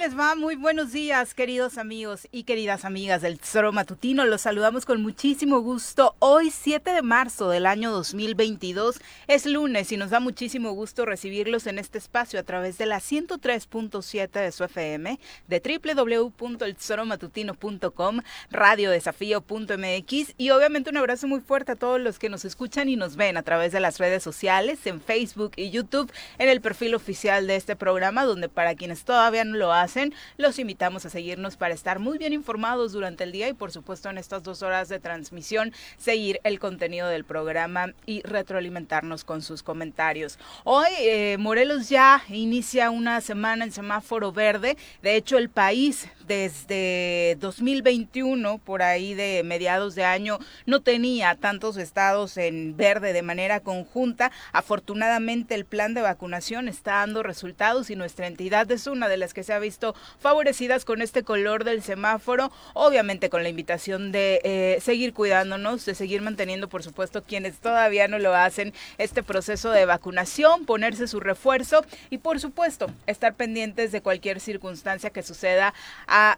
les va? Muy buenos días, queridos amigos y queridas amigas del Tesoro Matutino. Los saludamos con muchísimo gusto. Hoy, 7 de marzo del año 2022, es lunes y nos da muchísimo gusto recibirlos en este espacio a través de la 103.7 de su FM, de www.eltesoromatutino.com, radiodesafío.mx y obviamente un abrazo muy fuerte a todos los que nos escuchan y nos ven a través de las redes sociales, en Facebook y YouTube, en el perfil oficial de este programa, donde para quienes todavía no lo hacen, los invitamos a seguirnos para estar muy bien informados durante el día y por supuesto en estas dos horas de transmisión seguir el contenido del programa y retroalimentarnos con sus comentarios. Hoy eh, Morelos ya inicia una semana en semáforo verde. De hecho, el país desde 2021, por ahí de mediados de año, no tenía tantos estados en verde de manera conjunta. Afortunadamente el plan de vacunación está dando resultados y nuestra entidad es una de las que se ha visto favorecidas con este color del semáforo, obviamente con la invitación de eh, seguir cuidándonos, de seguir manteniendo, por supuesto, quienes todavía no lo hacen, este proceso de vacunación, ponerse su refuerzo y, por supuesto, estar pendientes de cualquier circunstancia que suceda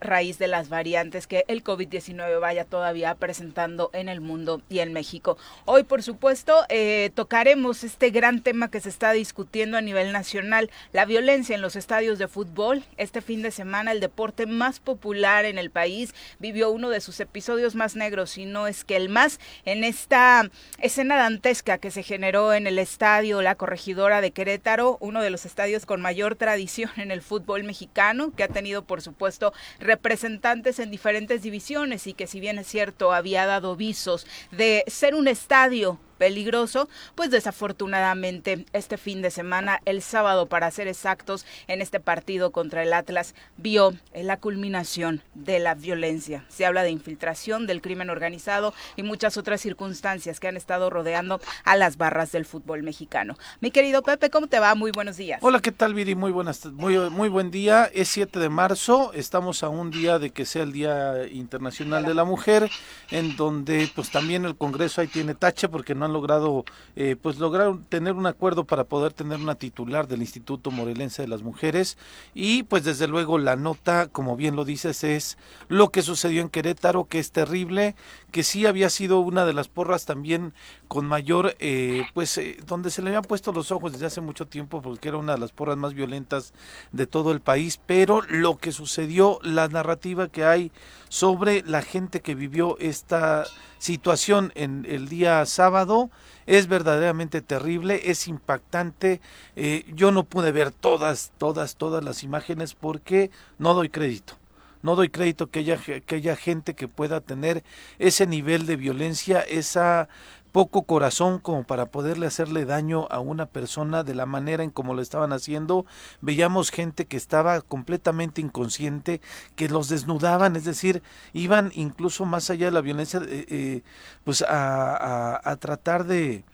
raíz de las variantes que el COVID-19 vaya todavía presentando en el mundo y en México. Hoy, por supuesto, eh, tocaremos este gran tema que se está discutiendo a nivel nacional, la violencia en los estadios de fútbol. Este fin de semana el deporte más popular en el país vivió uno de sus episodios más negros, y no es que el más, en esta escena dantesca que se generó en el estadio La Corregidora de Querétaro, uno de los estadios con mayor tradición en el fútbol mexicano, que ha tenido por supuesto representantes en diferentes divisiones y que si bien es cierto había dado visos de ser un estadio peligroso, pues desafortunadamente este fin de semana, el sábado para ser exactos, en este partido contra el Atlas, vio la culminación de la violencia. Se habla de infiltración del crimen organizado y muchas otras circunstancias que han estado rodeando a las barras del fútbol mexicano. Mi querido Pepe, ¿cómo te va? Muy buenos días. Hola, ¿qué tal, Viri? Muy buenas, muy, muy buen día. Es 7 de marzo, estamos a un día de que sea el Día Internacional de la Mujer, en donde pues también el Congreso ahí tiene tache porque no han logrado eh, pues lograr tener un acuerdo para poder tener una titular del Instituto Morelense de las Mujeres. Y pues desde luego la nota como bien lo dices es lo que sucedió en Querétaro que es terrible que sí había sido una de las porras también con mayor eh, pues eh, donde se le habían puesto los ojos desde hace mucho tiempo porque era una de las porras más violentas de todo el país pero lo que sucedió la narrativa que hay sobre la gente que vivió esta situación en el día sábado es verdaderamente terrible, es impactante. Eh, yo no pude ver todas, todas, todas las imágenes porque no doy crédito. No doy crédito que haya, que haya gente que pueda tener ese nivel de violencia, esa poco corazón como para poderle hacerle daño a una persona de la manera en como lo estaban haciendo. Veíamos gente que estaba completamente inconsciente, que los desnudaban, es decir, iban incluso más allá de la violencia, eh, eh, pues a, a tratar de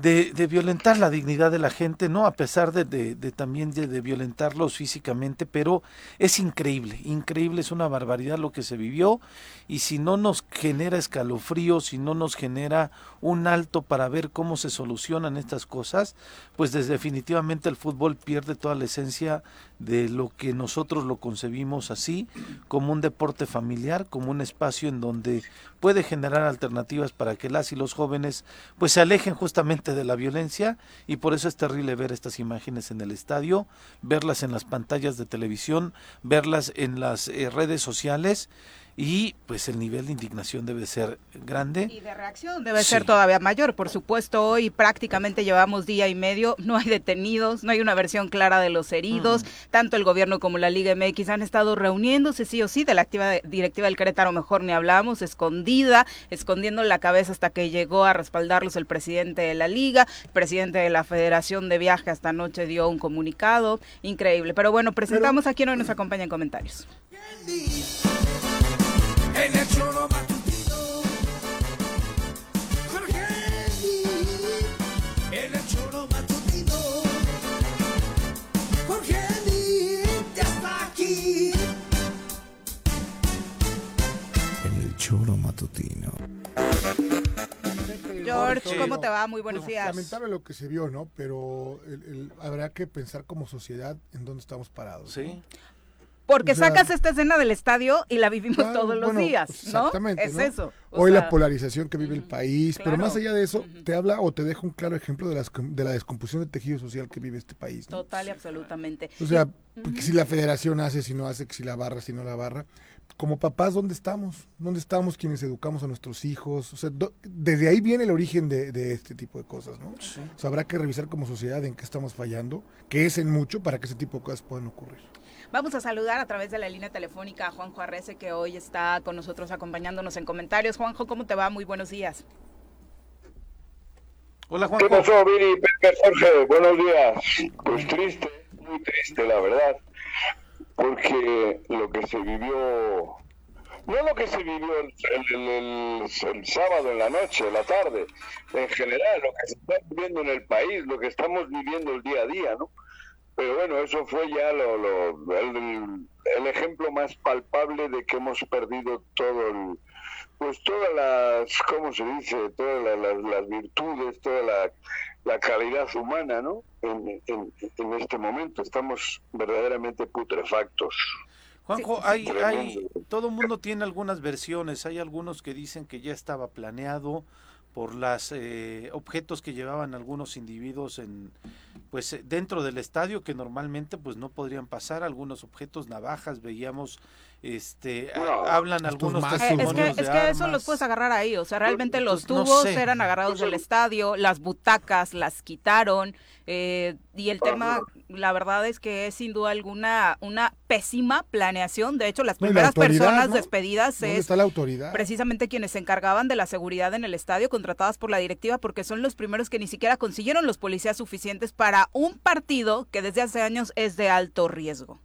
de, de, violentar la dignidad de la gente, ¿no? A pesar de, también de, violentarlos físicamente, pero es increíble, increíble, es una barbaridad lo que se vivió y si no nos genera escalofrío, si no nos genera un alto para ver cómo se solucionan estas cosas, pues definitivamente el fútbol pierde toda la esencia de lo que nosotros lo concebimos así, como un deporte familiar, como un espacio en donde puede generar alternativas para que las y los jóvenes pues se alejen justamente de la violencia y por eso es terrible ver estas imágenes en el estadio, verlas en las pantallas de televisión, verlas en las eh, redes sociales y pues el nivel de indignación debe ser grande. Y de reacción debe ser todavía mayor. Por supuesto, hoy prácticamente llevamos día y medio, no hay detenidos, no hay una versión clara de los heridos. Mm. Tanto el gobierno como la Liga MX han estado reuniéndose sí o sí de la activa directiva del Querétaro, mejor ni hablamos, escondida, escondiendo la cabeza hasta que llegó a respaldarlos el presidente de la Liga, el presidente de la Federación de Viaje hasta anoche dio un comunicado, increíble. Pero bueno, presentamos a quien hoy nos acompaña en comentarios. George, ¿cómo te va? Muy buenos días. Lamentable lo que se vio, ¿no? Pero el, el, habrá que pensar como sociedad en dónde estamos parados. Sí. Porque sacas esta escena del estadio y la vivimos todos los días, ¿no? Exactamente. Es eso. Hoy la polarización que vive el país, pero más allá de eso, te habla o te deja un claro ejemplo de, las, de la descomposición del tejido social que vive este país. Total y absolutamente. O sea, si la federación hace, si no hace, si la barra, si no la barra. Como papás, ¿dónde estamos? ¿Dónde estamos quienes educamos a nuestros hijos? O sea, desde ahí viene el origen de, este tipo de cosas, ¿no? O sea, habrá que revisar como sociedad en qué estamos fallando, que es en mucho para que ese tipo de cosas puedan ocurrir. Vamos a saludar a través de la línea telefónica a Juanjo Arrece, que hoy está con nosotros acompañándonos en comentarios. Juanjo, ¿cómo te va? Muy buenos días. Hola, Juanjo. ¿Qué pasó, Viri? Pepe, Jorge, buenos días. Pues triste, muy triste, la verdad, porque lo que se vivió no lo que se vivió el, el, sábado en la noche, la tarde, en general, lo que se está viviendo en el país, lo que estamos viviendo el día a día, ¿no? Pero bueno, eso fue ya lo, lo el, ejemplo más palpable de que hemos perdido todo el, pues todas las, ¿cómo se dice? Todas las, virtudes, toda la, la, calidad humana, ¿no? En, en, este momento estamos verdaderamente putrefactos. Juanjo, hay, hay, todo el mundo tiene algunas versiones, hay algunos que dicen que ya estaba planeado, por los eh, objetos que llevaban algunos individuos en pues eh, dentro del estadio que normalmente pues no podrían pasar. Algunos objetos navajas veíamos este hablan algunos testimonios es que, es que eso los puedes agarrar ahí o sea realmente los tubos eran agarrados del estadio las butacas las quitaron eh, y el tema la verdad es que es sin duda alguna una pésima planeación. De hecho las primeras personas despedidas es está la autoridad? precisamente quienes se encargaban de la seguridad en el estadio contratadas por la directiva porque son los primeros que ni siquiera consiguieron los policías suficientes para un partido que desde hace años es de alto riesgo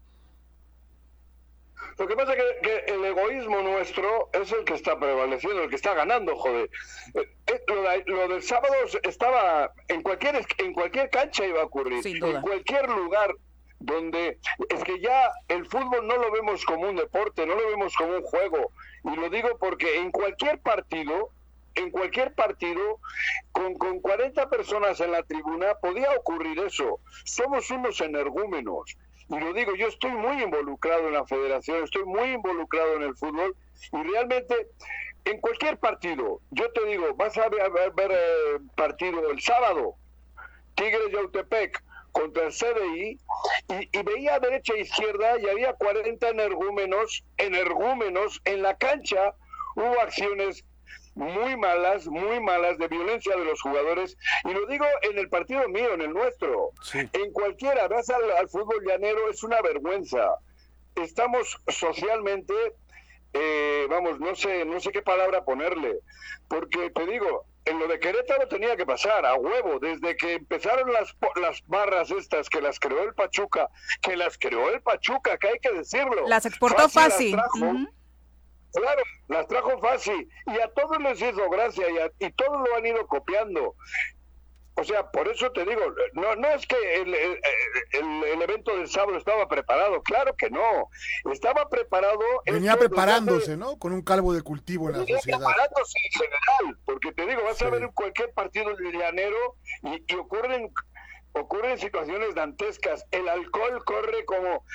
lo que pasa es que, el egoísmo nuestro es el que está prevaleciendo, el que está ganando, joder. Eh, eh, lo, del sábado estaba en cualquier en cualquier cancha iba a ocurrir, en cualquier lugar donde es que ya el fútbol no lo vemos como un deporte, no lo vemos como un juego. Y lo digo porque en cualquier partido, en cualquier partido, con, con 40 personas en la tribuna, podía ocurrir eso. Somos unos energúmenos. Y lo digo, yo estoy muy involucrado en la federación, estoy muy involucrado en el fútbol y realmente en cualquier partido, yo te digo, vas a ver, ver, eh, partido el sábado, Tigres de Autepec contra el CDI y, y, veía derecha e izquierda y había 40 energúmenos, energúmenos en la cancha, hubo acciones muy malas, muy malas de violencia de los jugadores. Y lo digo en el partido mío, en el nuestro. En cualquiera, vas al, fútbol llanero, es una vergüenza. Estamos socialmente, eh, vamos, no sé, no sé qué palabra ponerle, porque te digo, en lo de Querétaro tenía que pasar a huevo, desde que empezaron las, las barras estas que las creó el Pachuca, que las creó el Pachuca, que hay que decirlo. Las exportó fácil. Claro, las trajo fácil y a todos les hizo gracia y, y todos lo han ido copiando. O sea, por eso te digo, no, no es que el, el, evento del sábado estaba preparado, claro que no. Estaba preparado. Venía preparándose, ¿no? Con un calvo de cultivo en la sociedad. preparándose en general, porque te digo, vas a ver cualquier partido de llanero y, y ocurren ocurren situaciones dantescas. El alcohol corre como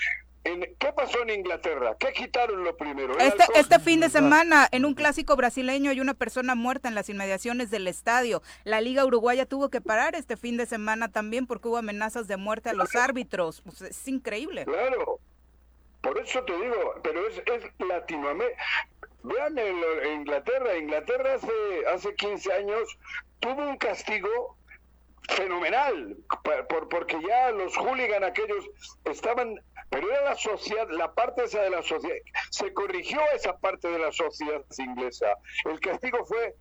¿Qué pasó en Inglaterra? ¿Qué quitaron lo primero? Este, este fin de semana, en un clásico brasileño, hay una persona muerta en las inmediaciones del estadio. La Liga Uruguaya tuvo que parar este fin de semana también porque hubo amenazas de muerte a los árbitros. Pues, es increíble. Claro, por eso te digo, pero es, Latinoamérica. Vean en, Inglaterra, Inglaterra hace, hace 15 años tuvo un castigo fenomenal, por, porque ya los hooligans aquellos estaban, pero era la sociedad, la parte esa de la sociedad, se corrigió esa parte de la sociedad inglesa. El castigo fue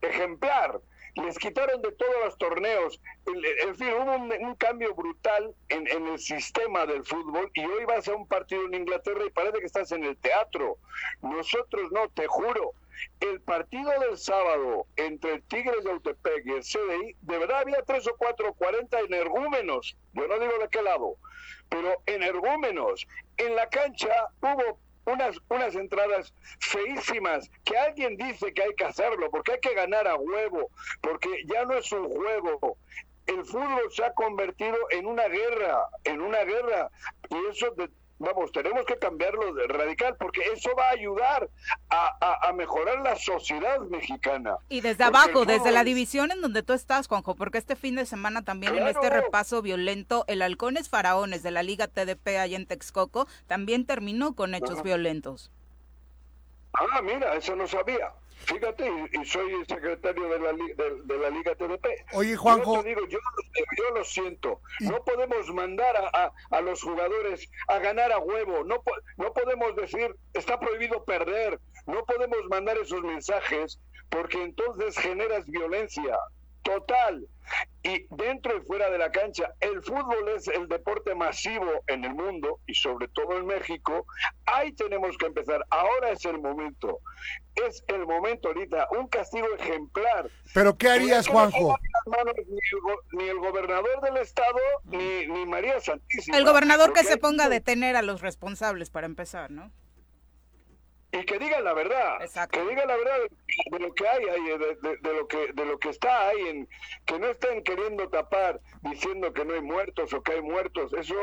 ejemplar, les quitaron de todos los torneos, en fin, hubo un, cambio brutal en, el sistema del fútbol y hoy vas a un partido en Inglaterra y parece que estás en el teatro. Nosotros no, te juro, el partido del sábado entre el Tigres de Autepec y el CDI, de verdad había tres o cuatro, cuarenta energúmenos, yo no digo de qué lado, pero energúmenos. En la cancha hubo unas, unas entradas feísimas, que alguien dice que hay que hacerlo, porque hay que ganar a huevo, porque ya no es un juego. El fútbol se ha convertido en una guerra, en una guerra, y eso Vamos, tenemos que cambiarlo de radical porque eso va a ayudar a, mejorar la sociedad mexicana. Y desde abajo, desde la división en donde tú estás, Juanjo, porque este fin de semana también en este repaso violento, el Halcones Faraones de la Liga TDP allá en Texcoco también terminó con hechos violentos. Ah, mira, eso no sabía. Fíjate, y, soy secretario de la, de, la Liga TDP. Oye, Juanjo. Yo, digo, yo, yo, lo siento. No podemos mandar a, a, los jugadores a ganar a huevo. No, no podemos decir, está prohibido perder. No podemos mandar esos mensajes porque entonces generas violencia total. Y dentro y fuera de la cancha, el fútbol es el deporte masivo en el mundo y sobre todo en México. Ahí tenemos que empezar. Ahora es el momento. Es el momento ahorita. Un castigo ejemplar. ¿Pero qué harías, Juanjo? ni, el, gobernador del estado ni, ni María Santísima. El gobernador que se ponga a detener a los responsables para empezar, ¿no? Y que digan la verdad, que digan la verdad de, lo que hay ahí, de, lo que de lo que está ahí, en, que no estén queriendo tapar diciendo que no hay muertos o que hay muertos, eso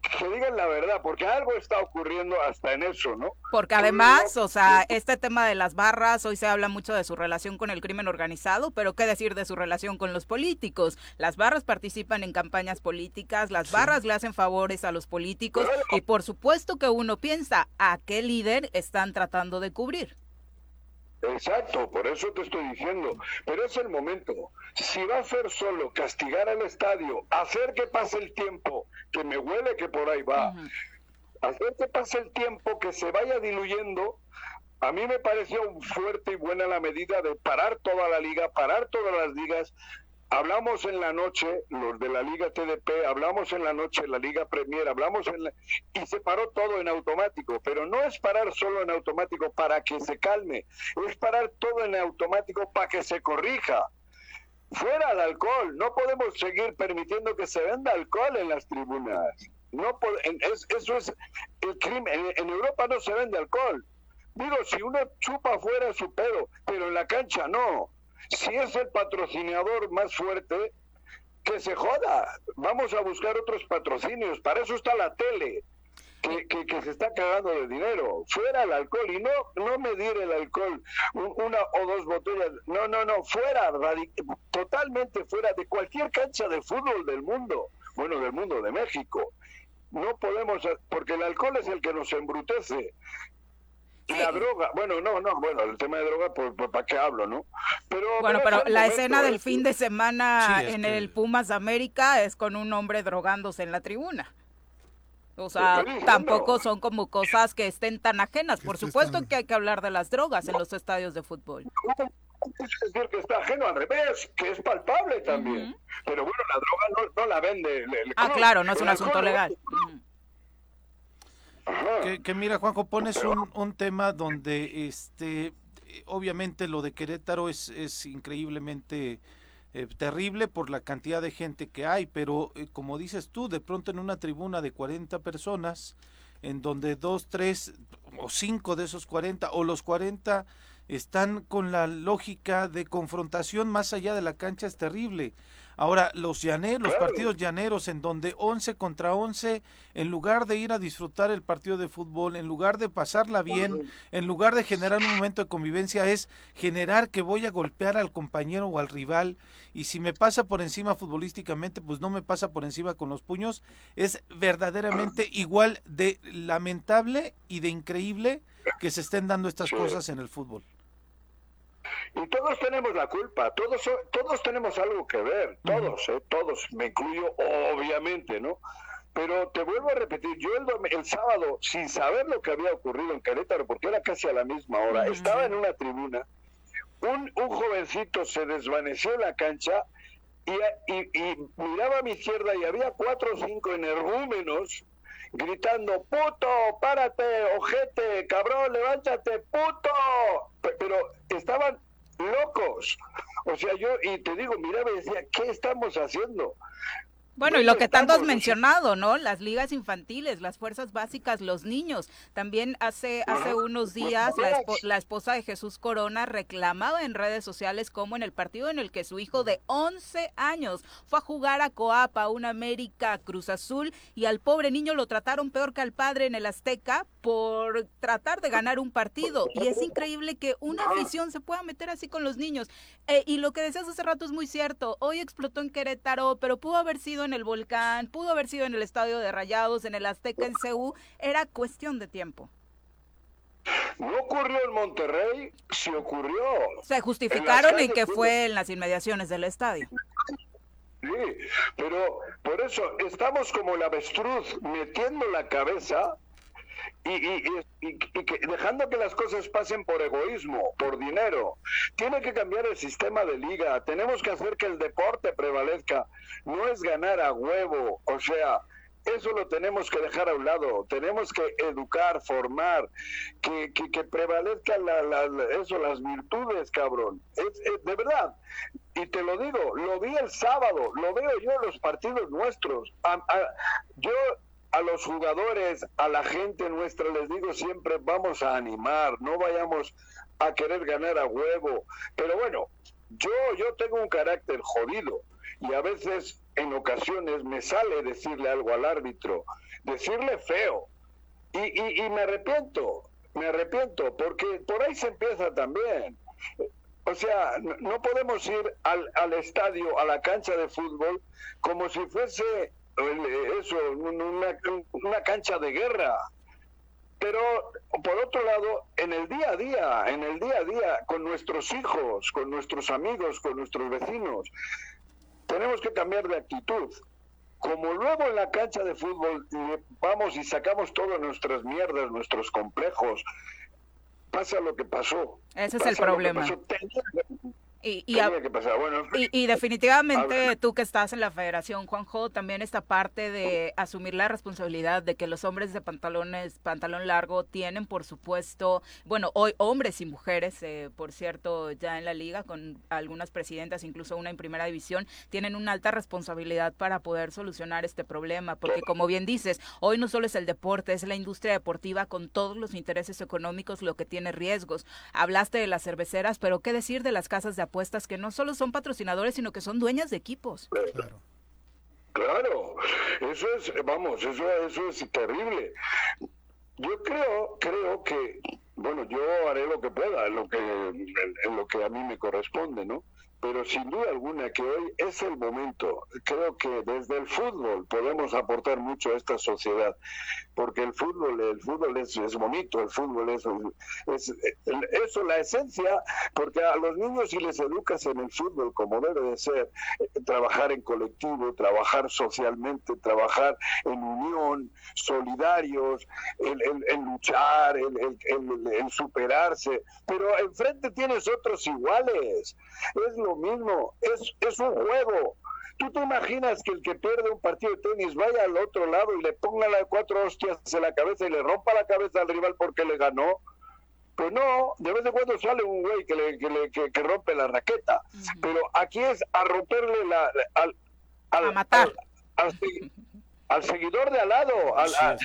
que digan la verdad, porque algo está ocurriendo hasta en eso, ¿no? Porque además, o sea, este tema de las barras, hoy se habla mucho de su relación con el crimen organizado, pero qué decir de su relación con los políticos. Las barras participan en campañas políticas, las barras le hacen favores a los políticos y por supuesto que uno piensa a qué líder están tratando de cubrir. Exacto, por eso te estoy diciendo. Pero es el momento. Si va a ser solo castigar al estadio, hacer que pase el tiempo, que me huele que por ahí va, hacer que pase el tiempo, que se vaya diluyendo, a mí me pareció fuerte y buena la medida de parar toda la liga, parar todas las ligas, Hablamos en la noche, los de la Liga TDP, hablamos en la noche la Liga Premier, hablamos en la... y se paró todo en automático, pero no es parar solo en automático para que se calme, es parar todo en automático para que se corrija. Fuera el alcohol, no podemos seguir permitiendo que se venda alcohol en las tribunas. No eso es el crimen. En, Europa no se vende alcohol. Digo, si uno chupa fuera su pedo, pero en la cancha no si es el patrocinador más fuerte, que se joda. Vamos a buscar otros patrocinios. Para eso está la tele, que, que, se está cagando de dinero. Fuera el alcohol y no, no medir el alcohol, una o dos botellas. No, no, no, fuera, totalmente fuera de cualquier cancha de fútbol del mundo. Bueno, del mundo de México. No podemos, porque el alcohol es el que nos embrutece. La droga, bueno, no, no, bueno, el tema de droga, pues, pues ¿para qué hablo, no? Pero, bueno, pero la escena del fin de semana en el Pumas América es con un hombre drogándose en la tribuna. O sea, tampoco son como cosas que estén tan ajenas. Por supuesto que hay que hablar de las drogas en los estadios de fútbol. Es decir, que está ajeno al revés, que es palpable también. Pero bueno, la droga no, la vende. ah, claro, no es un asunto legal. Que, mira, Juanjo, pones un, un tema donde este obviamente lo de Querétaro es, es increíblemente eh, terrible por la cantidad de gente que hay, pero eh, como dices tú, de pronto en una tribuna de 40 personas, en donde dos, tres o cinco de esos 40 o los 40 están con la lógica de confrontación más allá de la cancha es terrible. Ahora, los llaneros, los partidos llaneros en donde 11 contra 11, en lugar de ir a disfrutar el partido de fútbol, en lugar de pasarla bien, en lugar de generar un momento de convivencia, es generar que voy a golpear al compañero o al rival. Y si me pasa por encima futbolísticamente, pues no me pasa por encima con los puños, es verdaderamente igual de lamentable y de increíble que se estén dando estas cosas en el fútbol. Y todos tenemos la culpa, todos, todos tenemos algo que ver, todos, eh, todos, me incluyo obviamente, ¿no? Pero te vuelvo a repetir, yo el, el, sábado, sin saber lo que había ocurrido en Querétaro, porque era casi a la misma hora, estaba en una tribuna, un, un jovencito se desvaneció en la cancha y, y, miraba a mi izquierda y había cuatro o cinco energúmenos gritando, puto, párate, ojete, cabrón, levántate, puto. Pero estaban locos. O sea, yo, y te digo, miraba y decía, ¿qué estamos haciendo? Bueno, y lo que tanto has mencionado, ¿no? Las ligas infantiles, las fuerzas básicas, los niños. También hace hace unos días la, esposa de Jesús Corona reclamaba en redes sociales como en el partido en el que su hijo de 11 años fue a jugar a Coapa, una América Cruz Azul, y al pobre niño lo trataron peor que al padre en el Azteca por tratar de ganar un partido. Y es increíble que una afición se pueda meter así con los niños. Eh, y lo que decías hace rato es muy cierto. Hoy explotó en Querétaro, pero pudo haber sido en el Volcán, pudo haber sido en el Estadio de Rayados, en el Azteca, en CU, era cuestión de tiempo. No ocurrió en Monterrey, sí ocurrió. Se justificaron en, que fue en las inmediaciones del estadio. Sí, pero por eso estamos como el avestruz metiendo la cabeza y, dejando que las cosas pasen por egoísmo, por dinero. Tiene que cambiar el sistema de liga. Tenemos que hacer que el deporte prevalezca. No es ganar a huevo. O sea, eso lo tenemos que dejar a un lado. Tenemos que educar, formar, que, que, prevalezca eso, las virtudes, cabrón. Es, de verdad. Y te lo digo, lo vi el sábado, lo veo yo en los partidos nuestros. yo a los jugadores, a la gente nuestra, les digo siempre, vamos a animar, no vayamos a querer ganar a huevo. Pero bueno, yo, yo tengo un carácter jodido y a veces, en ocasiones, me sale decirle algo al árbitro, decirle feo. Y, y, me arrepiento, me arrepiento, porque por ahí se empieza también. O sea, no podemos ir al, al estadio, a la cancha de fútbol, como si fuese eso, una, una cancha de guerra. Pero por otro lado, en el día a día, en el día a día, con nuestros hijos, con nuestros amigos, con nuestros vecinos, tenemos que cambiar de actitud. Como luego en la cancha de fútbol vamos y sacamos todas nuestras mierdas, nuestros complejos, pasa lo que pasó. Ese es el problema. Y, y, definitivamente tú que estás en la federación, Juanjo, también esta parte de asumir la responsabilidad de que los hombres de pantalones, pantalón largo, tienen, por supuesto, bueno, hoy hombres y mujeres, eh, por cierto, ya en la liga, con algunas presidentas, incluso una en primera división, tienen una alta responsabilidad para poder solucionar este problema, porque como bien dices, hoy no solo es el deporte, es la industria deportiva con todos los intereses económicos lo que tiene riesgos. Hablaste de las cerveceras, pero ¿qué decir de las casas de apuestas que no solo son patrocinadores, sino que son dueñas de equipos. Claro. Claro, eso es, vamos, eso, eso es terrible. Yo creo, creo que, bueno, yo haré lo que pueda, en lo que, en lo que a mí me corresponde, ¿no? Pero sin duda alguna que hoy es el momento. Creo que desde el fútbol podemos aportar mucho a esta sociedad, porque el fútbol, el fútbol es, bonito, el fútbol es, es, eso, la esencia, porque a los niños si les educas en el fútbol como debe de ser, trabajar en colectivo, trabajar socialmente, trabajar en unión, solidarios, el, luchar, el, el, superarse, pero enfrente tienes otros iguales. Es lo mismo, es, es un juego. ¿Tú te imaginas que el que pierde un partido de tenis vaya al otro lado y le ponga las cuatro hostias en la cabeza y le rompa la cabeza al rival porque le ganó? Pues no, de vez en cuando sale un güey que, le, que, le, que, rompe la raqueta. Pero aquí es a romperle la... Al, al, a matar. Al, seguidor de al lado,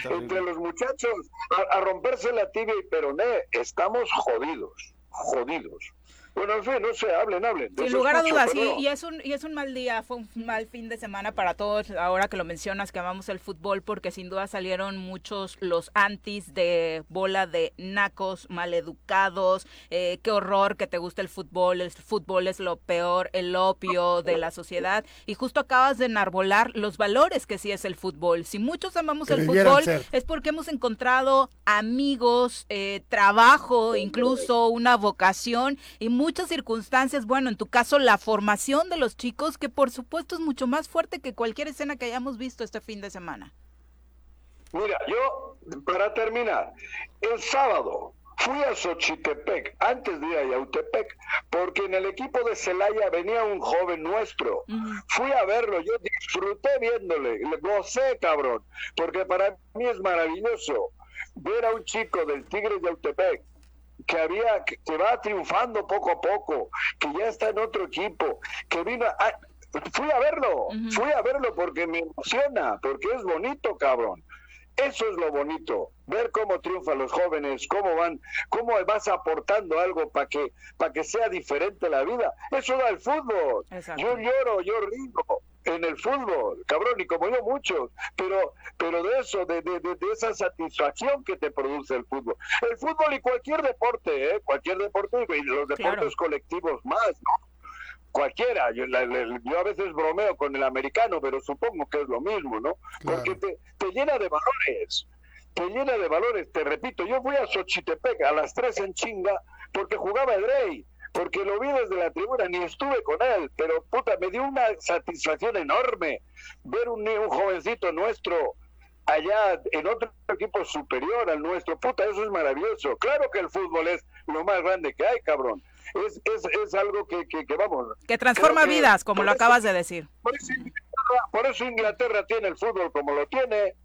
entre los muchachos, a, a romperse la tibia y peroné. Estamos jodidos, jodidos. Bueno, en fin, no sé, hablen, hablen. Sin lugar a dudas, y, es un, y es un mal día, fue un mal fin de semana para todos, ahora que lo mencionas, que amamos el fútbol, porque sin duda salieron muchos los antis de bola de nacos, maleducados, eh, qué horror que te guste el fútbol, el fútbol es lo peor, el opio de la sociedad, y justo acabas de enarbolar los valores que sí es el fútbol. Si muchos amamos el fútbol, es porque hemos encontrado amigos, eh, trabajo, incluso una vocación, y muchas circunstancias, bueno, en tu caso la formación de los chicos, que por supuesto es mucho más fuerte que cualquier escena que hayamos visto este fin de semana. Mira, yo, para terminar, el sábado fui a Xochitepec, antes de ir a Yautepec, porque en el equipo de Celaya venía un joven nuestro. Fui a verlo, yo disfruté viéndole, gocé, cabrón, porque para mí es maravilloso ver a un chico del Tigre de Yautepec que había que va triunfando poco a poco, que ya está en otro equipo, que vino fui a verlo, fui a verlo porque me emociona, porque es bonito, cabrón. Eso es lo bonito, ver cómo triunfan los jóvenes, cómo van, cómo vas aportando algo para que, para que sea diferente la vida. Eso da el fútbol. Yo lloro, yo río en el fútbol, cabrón, y como yo muchos, pero, pero de eso, de, de, de, esa satisfacción que te produce el fútbol. El fútbol y cualquier deporte, ¿eh? cualquier deporte, y los deportes colectivos más, ¿no? cualquiera. Yo, a veces bromeo con el americano, pero supongo que es lo mismo, ¿no? Porque te, te, llena de valores, te llena de valores. Te repito, yo fui a Xochitepec a las tres en chinga porque jugaba el rey, porque lo vi desde la tribuna, ni estuve con él, pero puta, me dio una satisfacción enorme ver un, un jovencito nuestro allá en otro equipo superior al nuestro. Puta, eso es maravilloso. Claro que el fútbol es lo más grande que hay, cabrón es, es, es algo que, que, vamos. Que transforma vidas, como lo acabas de decir. Por eso, Inglaterra, tiene el fútbol como lo tiene,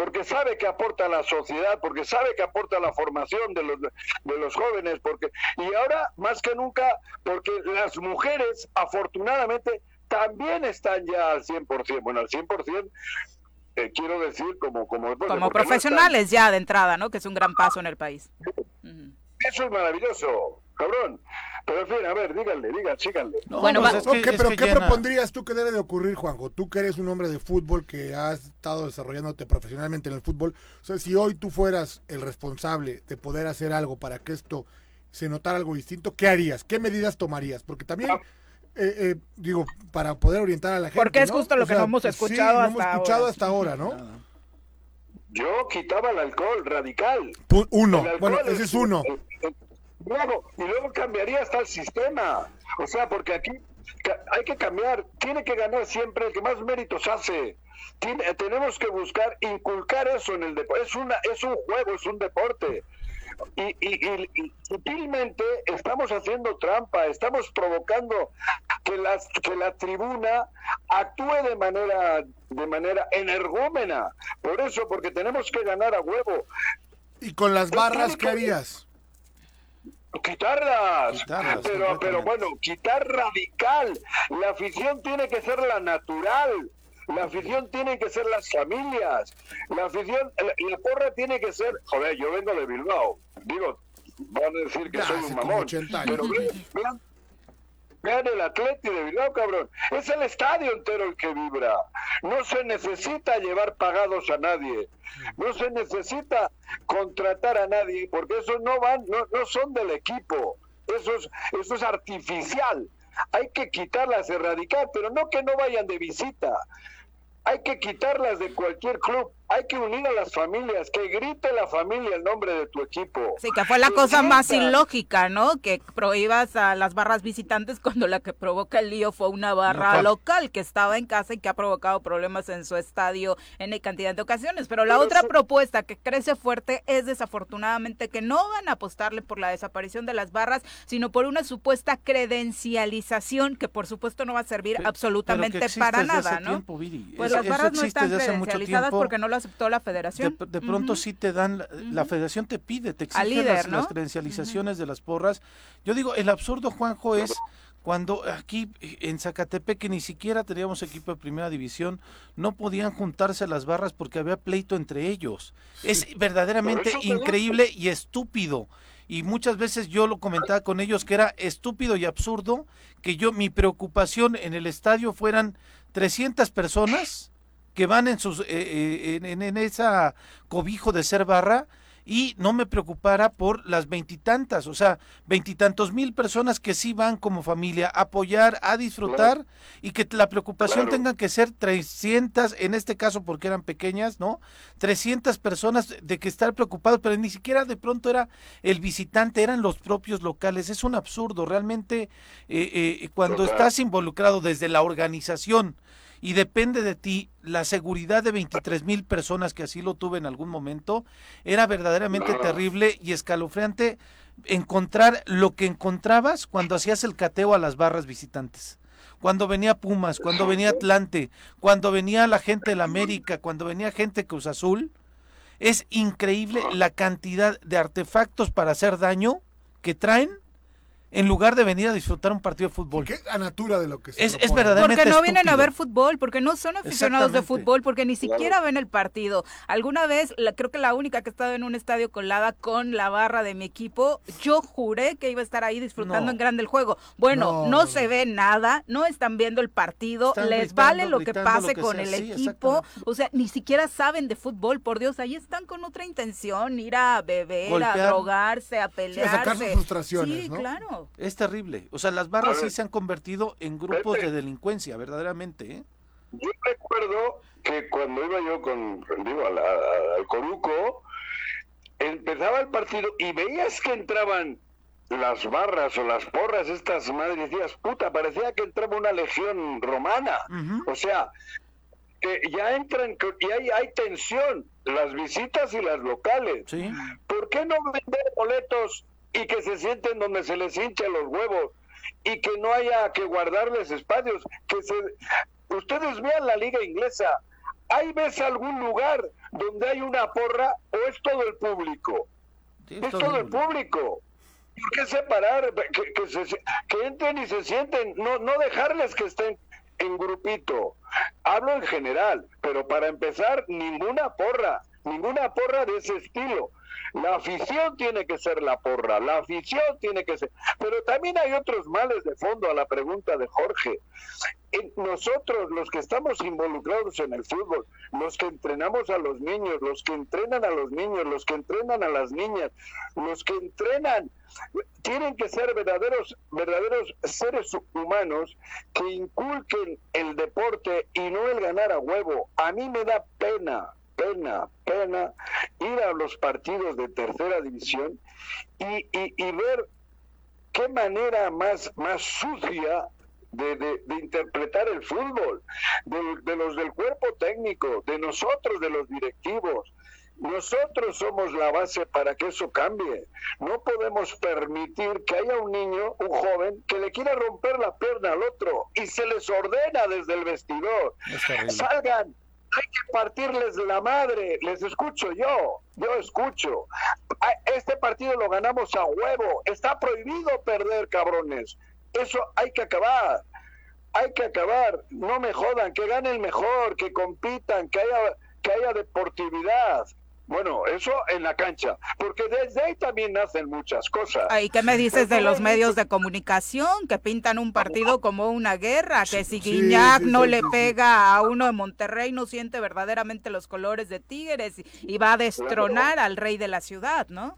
porque sabe que aporta a la sociedad, porque sabe que aporta a la formación de los, de los jóvenes, porque y ahora más que nunca, porque las mujeres afortunadamente también están ya al 100%, bueno, al 100%. Eh, quiero decir como como, como profesionales ya de entrada, ¿no? Que es un gran paso en el país. Eso es maravilloso cabrón. Pero en fin, a ver, díganle, díganle, síganle. bueno, pues pero ¿qué propondrías tú que debe de ocurrir, Juanjo? Tú que eres un hombre de fútbol, que has estado desarrollándote profesionalmente en el fútbol. O sea, si hoy tú fueras el responsable de poder hacer algo para que esto se notara algo distinto, ¿qué harías? ¿Qué medidas tomarías? Porque también... Ah. Eh, eh, digo, para poder orientar a la gente. Porque es justo lo que no hemos escuchado, hasta, hemos escuchado hasta ahora, ¿no? Yo quitaba el alcohol radical. Uno, bueno, ese es uno. Luego, y luego cambiaría hasta el sistema. O sea, porque aquí hay que cambiar, tiene que ganar siempre el que más méritos hace. tenemos que buscar inculcar eso en el deporte. Es, una, es un juego, es un deporte. Y, y, sutilmente estamos haciendo trampa, estamos provocando que, las, que la tribuna actúe de manera, de manera energúmena. Por eso, porque tenemos que ganar a huevo. ¿Y con las barras qué harías? Quitarlas, pero, pero bueno, quitar radical. La afición tiene que ser la natural. La afición tiene que ser las familias. La afición, la, porra tiene que ser. Joder, yo vengo de Bilbao. Digo, van a decir que soy un mamón. Pero vean, Vean el Atleti de Bilbao, cabrón. Es el estadio entero el que vibra. No se necesita llevar pagados a nadie. No se necesita contratar a nadie, porque esos no van, no, no son del equipo. Eso es, eso es artificial. Hay que quitarlas, erradicar, pero no que no vayan de visita. Hay que quitarlas de cualquier club hay que unir a las familias, que grite la familia el nombre de tu equipo. Sí, que fue la cosa más ilógica, ¿no? Que prohíbas a las barras visitantes cuando la que provoca el lío fue una barra local. que estaba en casa y que ha provocado problemas en su estadio en cantidad de ocasiones. Pero la otra propuesta que crece fuerte es desafortunadamente que no van a apostarle por la desaparición de las barras, sino por una supuesta credencialización que por supuesto no va a servir absolutamente para nada, ¿no? pues las barras no están credencializadas porque no las aceptó la federación. De, pronto sí te dan, la federación te pide, te exige las, credencializaciones de las porras. Yo digo, el absurdo, Juanjo, es cuando aquí en Zacatepec, que ni siquiera teníamos equipo de primera división, no podían juntarse las barras porque había pleito entre ellos. Es verdaderamente increíble y estúpido. Y muchas veces yo lo comentaba con ellos que era estúpido y absurdo que yo, mi preocupación en el estadio fueran 300 personas que van en sus eh, eh, en, en, esa cobijo de ser barra y no me preocupara por las veintitantas, o sea, veintitantos mil personas que sí van como familia a apoyar, a disfrutar y que la preocupación tenga que ser 300, en este caso porque eran pequeñas, ¿no? 300 personas de que estar preocupados, pero ni siquiera de pronto era el visitante, eran los propios locales. Es un absurdo, realmente eh, cuando estás involucrado desde la organización, y depende de ti. La seguridad de 23 mil personas que así lo tuve en algún momento, era verdaderamente terrible y escalofriante encontrar lo que encontrabas cuando hacías el cateo a las barras visitantes. Cuando venía Pumas, cuando venía Atlante, cuando venía la gente de la América, cuando venía gente Cruz Azul, es increíble la cantidad de artefactos para hacer daño que traen en lugar de venir a disfrutar un partido de fútbol. ¿Qué a natura de lo que se es, es verdaderamente Porque no vienen a ver fútbol, porque no son aficionados de fútbol, porque ni siquiera ven el partido. Alguna vez, la, creo que la única que he estado en un estadio colada con la barra de mi equipo, yo juré que iba a estar ahí disfrutando en grande el juego. Bueno, no, se ve nada, no están viendo el partido, les vale lo que pase con el equipo, o sea, ni siquiera saben de fútbol, por Dios, ahí están con otra intención, ir a beber, a drogarse, a pelearse. a sacar sus frustraciones, sí, claro. Es terrible. O sea, las barras sí se han convertido en grupos de delincuencia, verdaderamente. ¿eh? Yo recuerdo que cuando iba yo con, digo, al Coruco, empezaba el partido y veías que entraban las barras o las porras, estas madres días, puta, parecía que entraba una legión romana. O sea, que ya entran y hay, hay tensión, las visitas y las locales. ¿Por qué no vender boletos y que se sienten donde se les hinchen los huevos y que no haya que guardarles espacios? Que se... Ustedes vean la liga inglesa, ¿hay ves algún lugar donde hay una porra o es todo el público? es todo el público. ¿Por qué separar? Que, que, se, que entren y se sienten, no, no dejarles que estén en grupito. Hablo en general, pero para empezar, ninguna porra, ninguna porra de ese estilo. La afición tiene que ser la porra, la afición tiene que ser. Pero también hay otros males de fondo a la pregunta de Jorge. Nosotros, los que estamos involucrados en el fútbol, los que entrenamos a los niños, los que entrenan a los niños, los que entrenan a las niñas, los que entrenan, tienen que ser verdaderos, verdaderos seres humanos que inculquen el deporte y no el ganar a huevo. A mí me da pena pena, pena ir a los partidos de tercera división y, y, ver qué manera más, más sucia de, de, interpretar el fútbol, de, de, los del cuerpo técnico, de nosotros, de los directivos. Nosotros somos la base para que eso cambie. No podemos permitir que haya un niño, un joven, que le quiera romper la pierna al otro y se les ordena desde el vestidor. Salgan, hay que partirles la madre, les escucho yo, yo escucho. Este partido lo ganamos a huevo, está prohibido perder, cabrones. Eso hay que acabar, hay que acabar, no me jodan, que gane el mejor, que compitan, que haya, que haya deportividad. Bueno, eso en la cancha, porque desde ahí también nacen muchas cosas. ¿Y qué me dices de los medios de comunicación que pintan un partido como una guerra? Que si Guiñac no le pega a uno de Monterrey, no siente verdaderamente los colores de Tigres y, va a destronar al rey de la ciudad, ¿no?